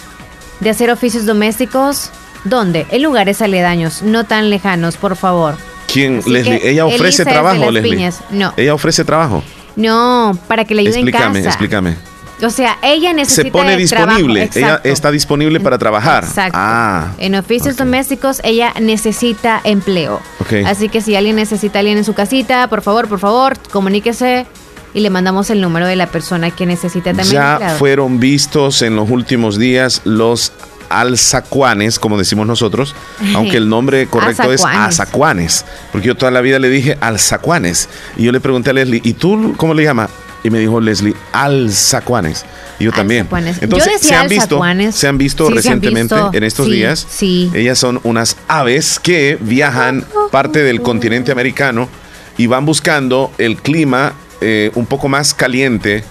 de hacer oficios domésticos? ¿Dónde? En lugares aledaños, no tan lejanos, por favor. ¿Quién? Leslie. ¿Ella ofrece trabajo, Leslie? No. ¿Ella ofrece trabajo? No, para que le ayude en casa. Explícame, explícame. O sea, ella necesita. Se pone disponible. Ella está disponible para trabajar. Exacto. Ah, en oficios domésticos, ella necesita empleo. Así que si alguien necesita a alguien en su casita, por favor, por favor, comuníquese y le mandamos el número de la persona que necesita también. Ya fueron vistos en los últimos días los alzacuanes, como decimos nosotros, aunque el nombre correcto es azacuanes, porque yo toda la vida le dije alzacuanes. Y yo le pregunté a Leslie, ¿y tú cómo le llamas? Y me dijo Leslie, alzacuanes. Y yo también. Entonces, se, han visto, se han visto recientemente en estos días. Sí. Ellas son unas aves que viajan parte del continente americano y van buscando el clima eh, un poco más caliente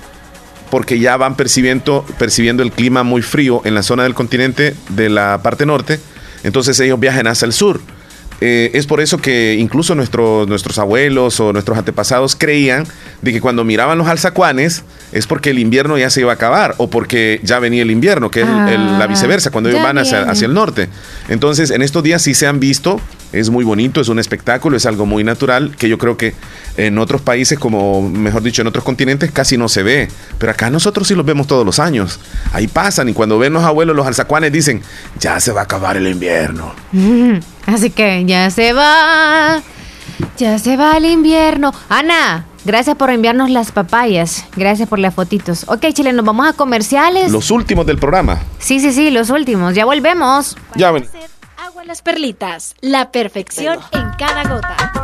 porque ya van percibiendo, percibiendo el clima muy frío en la zona del continente de la parte norte. Entonces ellos viajan hacia el sur. Eh, es por eso que incluso nuestros abuelos o nuestros antepasados creían de que cuando miraban los alzacuanes es porque el invierno ya se iba a acabar o porque ya venía el invierno, que es la ah, viceversa, cuando ellos van hacia, hacia, el norte. Entonces, en estos días sí se han visto, es muy bonito, es un espectáculo, es algo muy natural, que yo creo que en otros países, como mejor dicho, en otros continentes, casi no se ve. Pero acá nosotros sí los vemos todos los años. Ahí pasan y cuando ven los abuelos, los alzacuanes dicen, ya se va a acabar el invierno. Así que ya se va, ya se va el invierno. Ana, gracias por enviarnos las papayas. Gracias por las fotitos. Ok, Chile, nos vamos a comerciales. Los últimos del programa. Sí, sí, sí, los últimos. Ya volvemos. Ya ven. Agua las perlitas. La perfección en cada gota.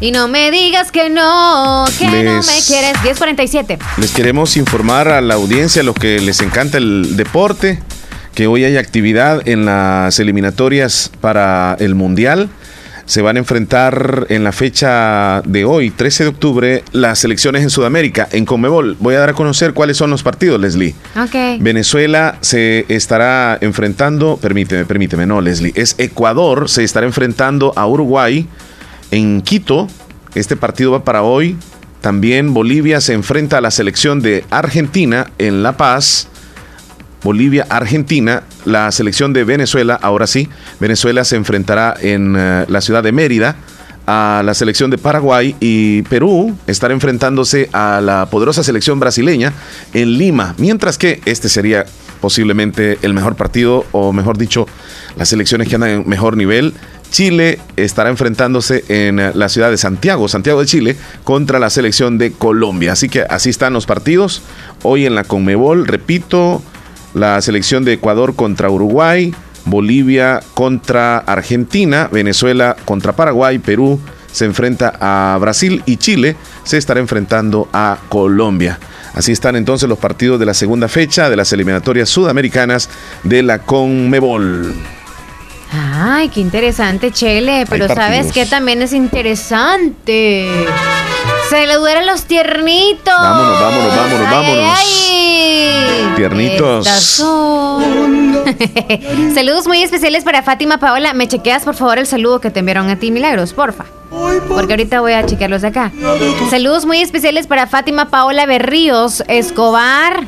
Y no me digas que no, que no me quieres. 1047. Les queremos informar a la audiencia, a los que les encanta el deporte, que hoy hay actividad en las eliminatorias para el Mundial. Se van a enfrentar en la fecha de hoy, 13 de octubre, las elecciones en Sudamérica, en Conmebol. Voy a dar a conocer cuáles son los partidos, Leslie. Ok. Venezuela se estará enfrentando, permíteme, permíteme, no, Leslie, es Ecuador, se estará enfrentando a Uruguay en Quito. Este partido va para hoy. También Bolivia se enfrenta a la selección de Argentina en La Paz. Bolivia, Argentina, la selección de Venezuela, ahora sí, Venezuela se enfrentará en eh, la ciudad de Mérida a la selección de Paraguay y Perú estará enfrentándose a la poderosa selección brasileña en Lima, mientras que este sería posiblemente el mejor partido o mejor dicho, las selecciones que andan en mejor nivel Chile estará enfrentándose en eh, la ciudad de Santiago, Santiago de Chile, contra la selección de Colombia. Así que así están los partidos. Hoy en la Conmebol, repito, la selección de Ecuador contra Uruguay, Bolivia contra Argentina, Venezuela contra Paraguay, Perú se enfrenta a Brasil y Chile se estará enfrentando a Colombia. Así están entonces los partidos de la segunda fecha de las eliminatorias sudamericanas de la Conmebol. Ay, qué interesante, Chele. Pero ¿sabes qué también es interesante? Se le duelen los tiernitos. Vámonos, vámonos, vámonos, vámonos. Tiernitos. Saludos muy especiales para Fátima Paola. ¿Me chequeas, por favor, el saludo que te enviaron a ti, Milagros? Porfa. Porque ahorita voy a chequearlos de acá. Saludos muy especiales para Fátima Paola Berríos, Escobar,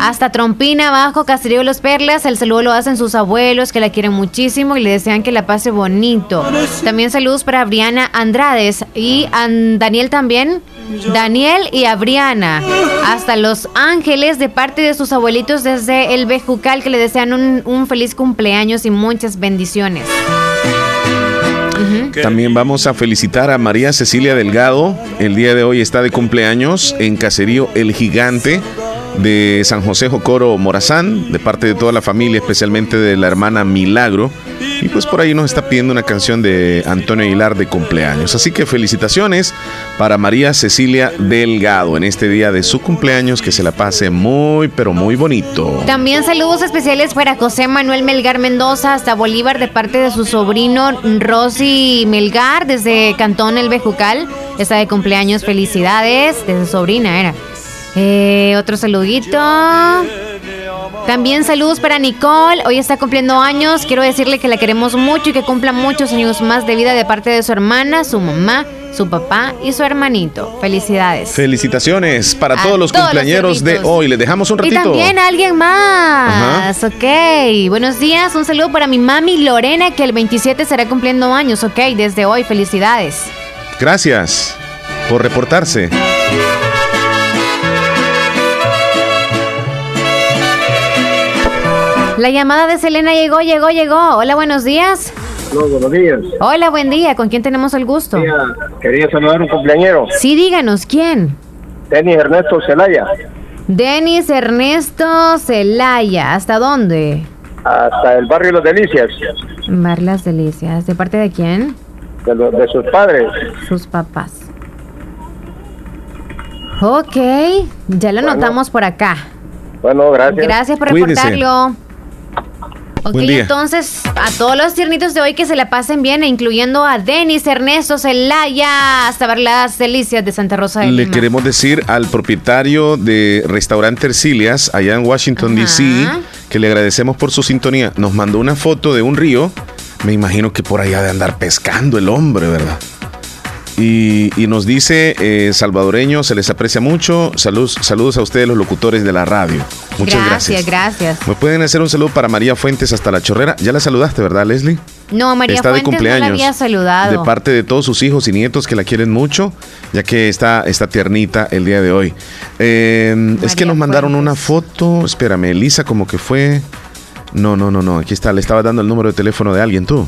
hasta Trompina, abajo, Caserío Los Perlas. El saludo lo hacen sus abuelos, que la quieren muchísimo y le desean que la pase bonito. También saludos para Briana Andrades y Daniel también. Daniel y Abriana, hasta Los Ángeles, de parte de sus abuelitos desde el Bejucal, que le desean un, un feliz cumpleaños y muchas bendiciones. También vamos a felicitar a María Cecilia Delgado. El día de hoy está de cumpleaños en Caserío El Gigante de San José Jocoro Morazán, de parte de toda la familia, especialmente de la hermana Milagro. Y pues por ahí nos está pidiendo una canción de Antonio Aguilar de cumpleaños. Así que felicitaciones para María Cecilia Delgado en este día de su cumpleaños. Que se la pase muy, pero muy bonito. También saludos especiales para José Manuel Melgar Mendoza hasta Bolívar de parte de su sobrino Rosy Melgar desde Cantón El Bejucal. Está de cumpleaños. Felicidades de su sobrina, era. Eh, otro saludito. También saludos para Nicole. Hoy está cumpliendo años. Quiero decirle que la queremos mucho y que cumpla muchos años más de vida de parte de su hermana, su mamá, su papá y su hermanito. Felicidades. Felicitaciones para todos los cumpleañeros de hoy. Les dejamos un ratito. Y también a alguien más. Ok. Buenos días. Un saludo para mi mami Lorena, que el 27 estará cumpliendo años. Ok. Desde hoy, felicidades. Gracias por reportarse. La llamada de Selena llegó, llegó, llegó. Hola, buenos días. Hola, buenos días. Hola, buen día. ¿Con quién tenemos el gusto? Quería, quería saludar a un cumpleañero. Sí, díganos, ¿quién? Denis Ernesto Celaya. Denis Ernesto Celaya. ¿Hasta dónde? Hasta el barrio Las Delicias. Bar Las Delicias. ¿De parte de quién? De, lo- de sus padres. Sus papás. Ok, ya lo Bueno. anotamos por acá. Bueno, gracias. Gracias por Cuídese. reportarlo. Ok, Buen día. entonces a todos los tiernitos de hoy que se la pasen bien, incluyendo a Denis Ernesto Celaya, hasta ver las delicias de Santa Rosa de Le Lima. queremos decir al propietario de Restaurante Ercilias, allá en Washington, D.C., que le agradecemos por su sintonía. Nos mandó una foto de un río. Me imagino que por allá de andar pescando el hombre, ¿verdad? Y, y nos dice, eh, salvadoreño, se les aprecia mucho. Saludos, saludos a ustedes, los locutores de la radio. Muchas gracias. Gracias, gracias. ¿Me pueden hacer un saludo para María Fuentes hasta la chorrera? Ya la saludaste, ¿verdad, Leslie? No, María está de Fuentes no cumpleaños. la había saludado. De parte de todos sus hijos y nietos que la quieren mucho, ya que está, está tiernita el día de hoy. Eh, es que nos mandaron una foto. Espérame, Elisa, como que fue. No, no, no, no. Aquí está. Le estaba dando el número de teléfono de alguien, tú.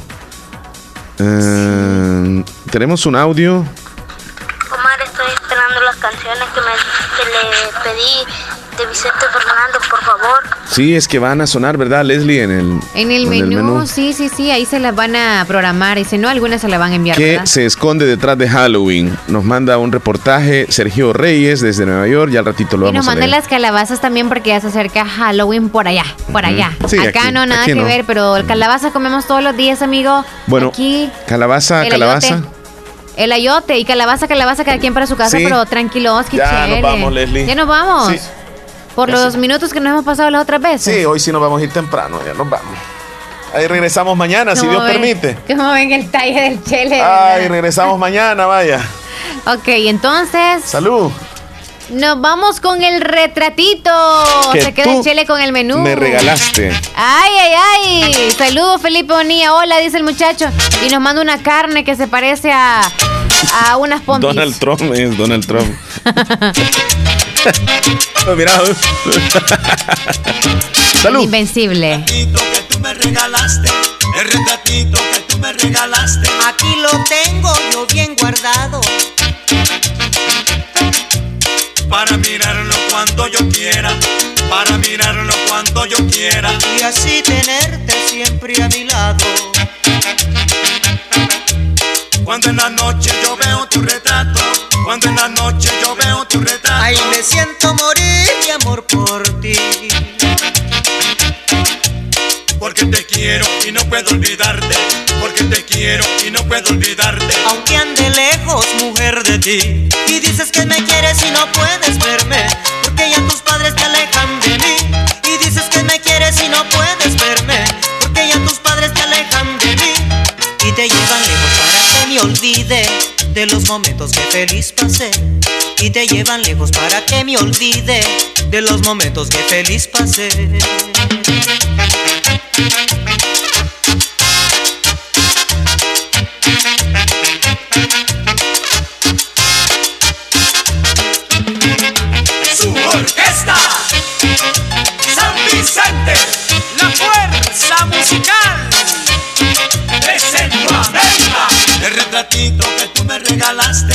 Eh, tenemos un audio. Omar, estoy esperando las canciones que, me, que le pedí de Vicente Fernando, por favor. Sí, es que van a sonar, ¿verdad, Leslie? En el, En el menú, sí, sí, sí, ahí se las van a programar y si no, algunas se las van a enviar. que ¿verdad? se esconde detrás de Halloween. Nos manda un reportaje Sergio Reyes desde Nueva York. Ya al ratito lo Y nos vamos a mandan leer. las calabazas también porque ya se acerca Halloween por allá, por allá. Sí, Acá aquí- no, nada aquí que no. ver, pero el calabaza comemos todos los días, amigo. Bueno, Aquí, calabaza, el calabaza. ayote. El ayote y calabaza, calabaza, cada quien para su casa, Sí. pero tranquilos, que Ya nos vamos, Leslie. Ya nos vamos. Sí. Por los minutos que nos hemos pasado las otras veces. Sí, hoy sí nos vamos a ir temprano, ya nos vamos. Ahí regresamos mañana, si ¿Cómo Dios ven? permite. ¿Cómo ven el talle del chele? Ay, regresamos mañana, vaya. Ok, entonces Salud. nos vamos con el retratito. Que Se queda el chele con el menú. Me regalaste. Ay, ay, ay. Saludos, Felipe Bonilla. Hola, dice el muchacho. Y nos manda una carne que se parece a, a unas pompis. Donald Trump es Donald Trump. Mira. Salud. Invencible. me regalaste, el retratito que tú me regalaste. Aquí lo tengo yo bien guardado. Para mirarlo cuando yo quiera, para mirarlo cuando yo quiera. Y así tenerte siempre a mi lado. Cuando en la noche yo veo tu retrato, cuando en la noche yo veo tu retrato. Ay, me siento morir de amor por ti. Porque te quiero y no puedo olvidarte. Porque te quiero y no puedo olvidarte. Aunque ande lejos, mujer de ti. Y dices que me quieres y no puedes verme. Porque ya tus padres te alejan de mí. Y dices que me quieres y no puedes verme. Porque ya tus padres te alejan de mí. Y te llevan lejos para que me olvide de los momentos que feliz pasé. Y te llevan lejos para que me olvide de los momentos que feliz pasé. su orquesta. San Vicente, la fuerza musical de Centroamérica. El retratito me regalaste,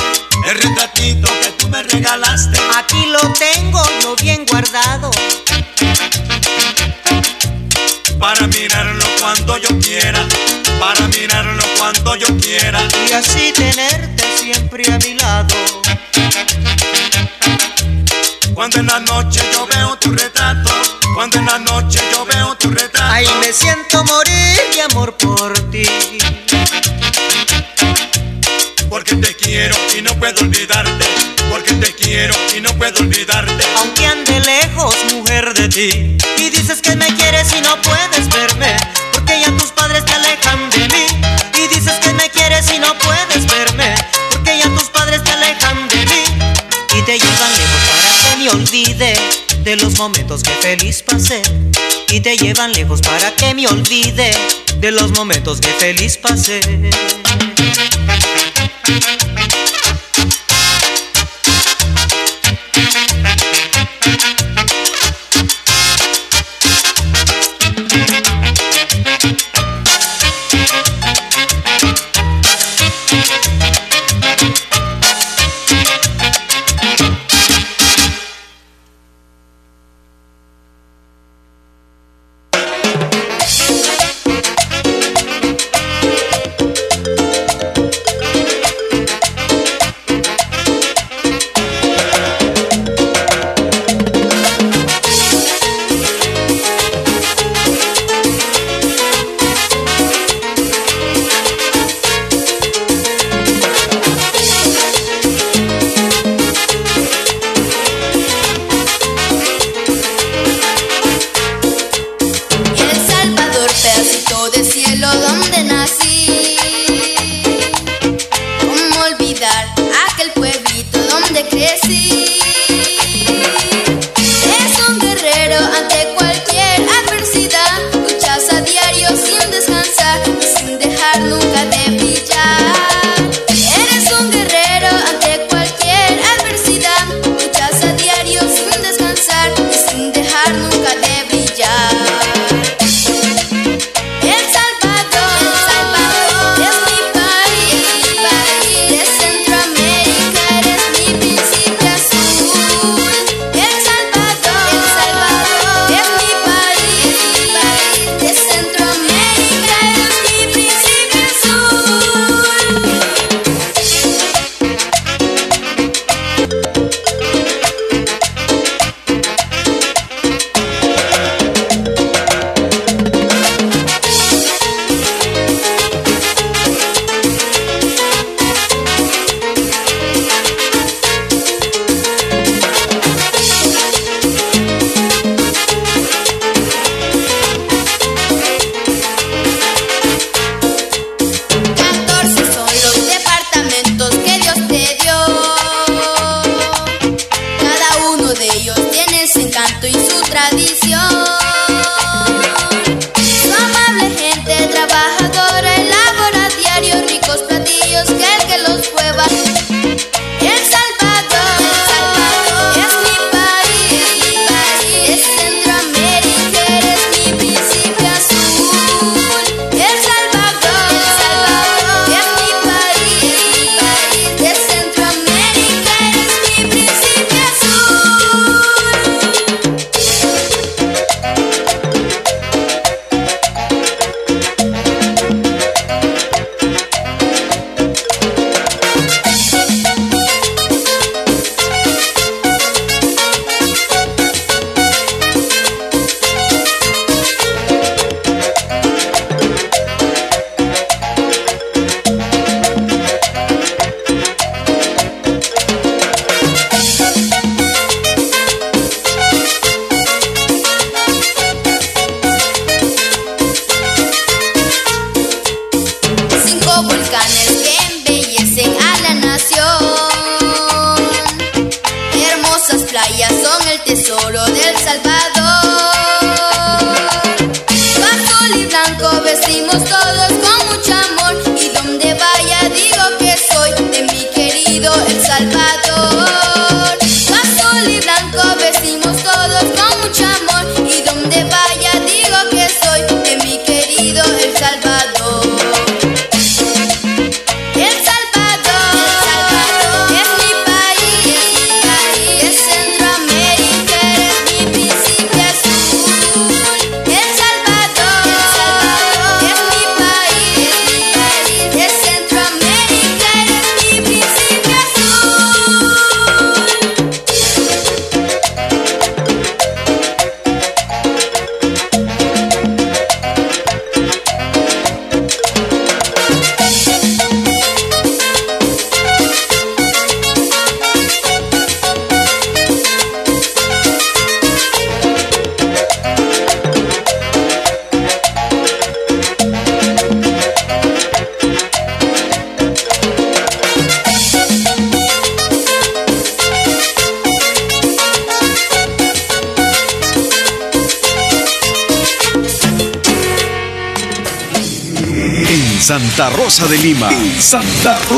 el retratito que tú me regalaste. Aquí lo tengo yo bien guardado. Para mirarlo cuando yo quiera, para mirarlo cuando yo quiera. Y así tenerte siempre a mi lado. Cuando en la noche yo veo tu retrato, cuando en la noche yo veo tu retrato. Ay, me siento morir de amor por ti. Porque te quiero y no puedo olvidarte. Porque te quiero y no puedo olvidarte. Aunque ande lejos, mujer de ti. Y dices que me quieres y no puedes verme. Porque ya tus padres te alejan de mí. Y dices que me quieres y no puedes verme. Porque ya tus padres te alejan de mí. Y te llevan lejos para que me olvide de los momentos que feliz pasé. Y te llevan lejos para que me olvide de los momentos que feliz pasé. Thank you. Santa Rosa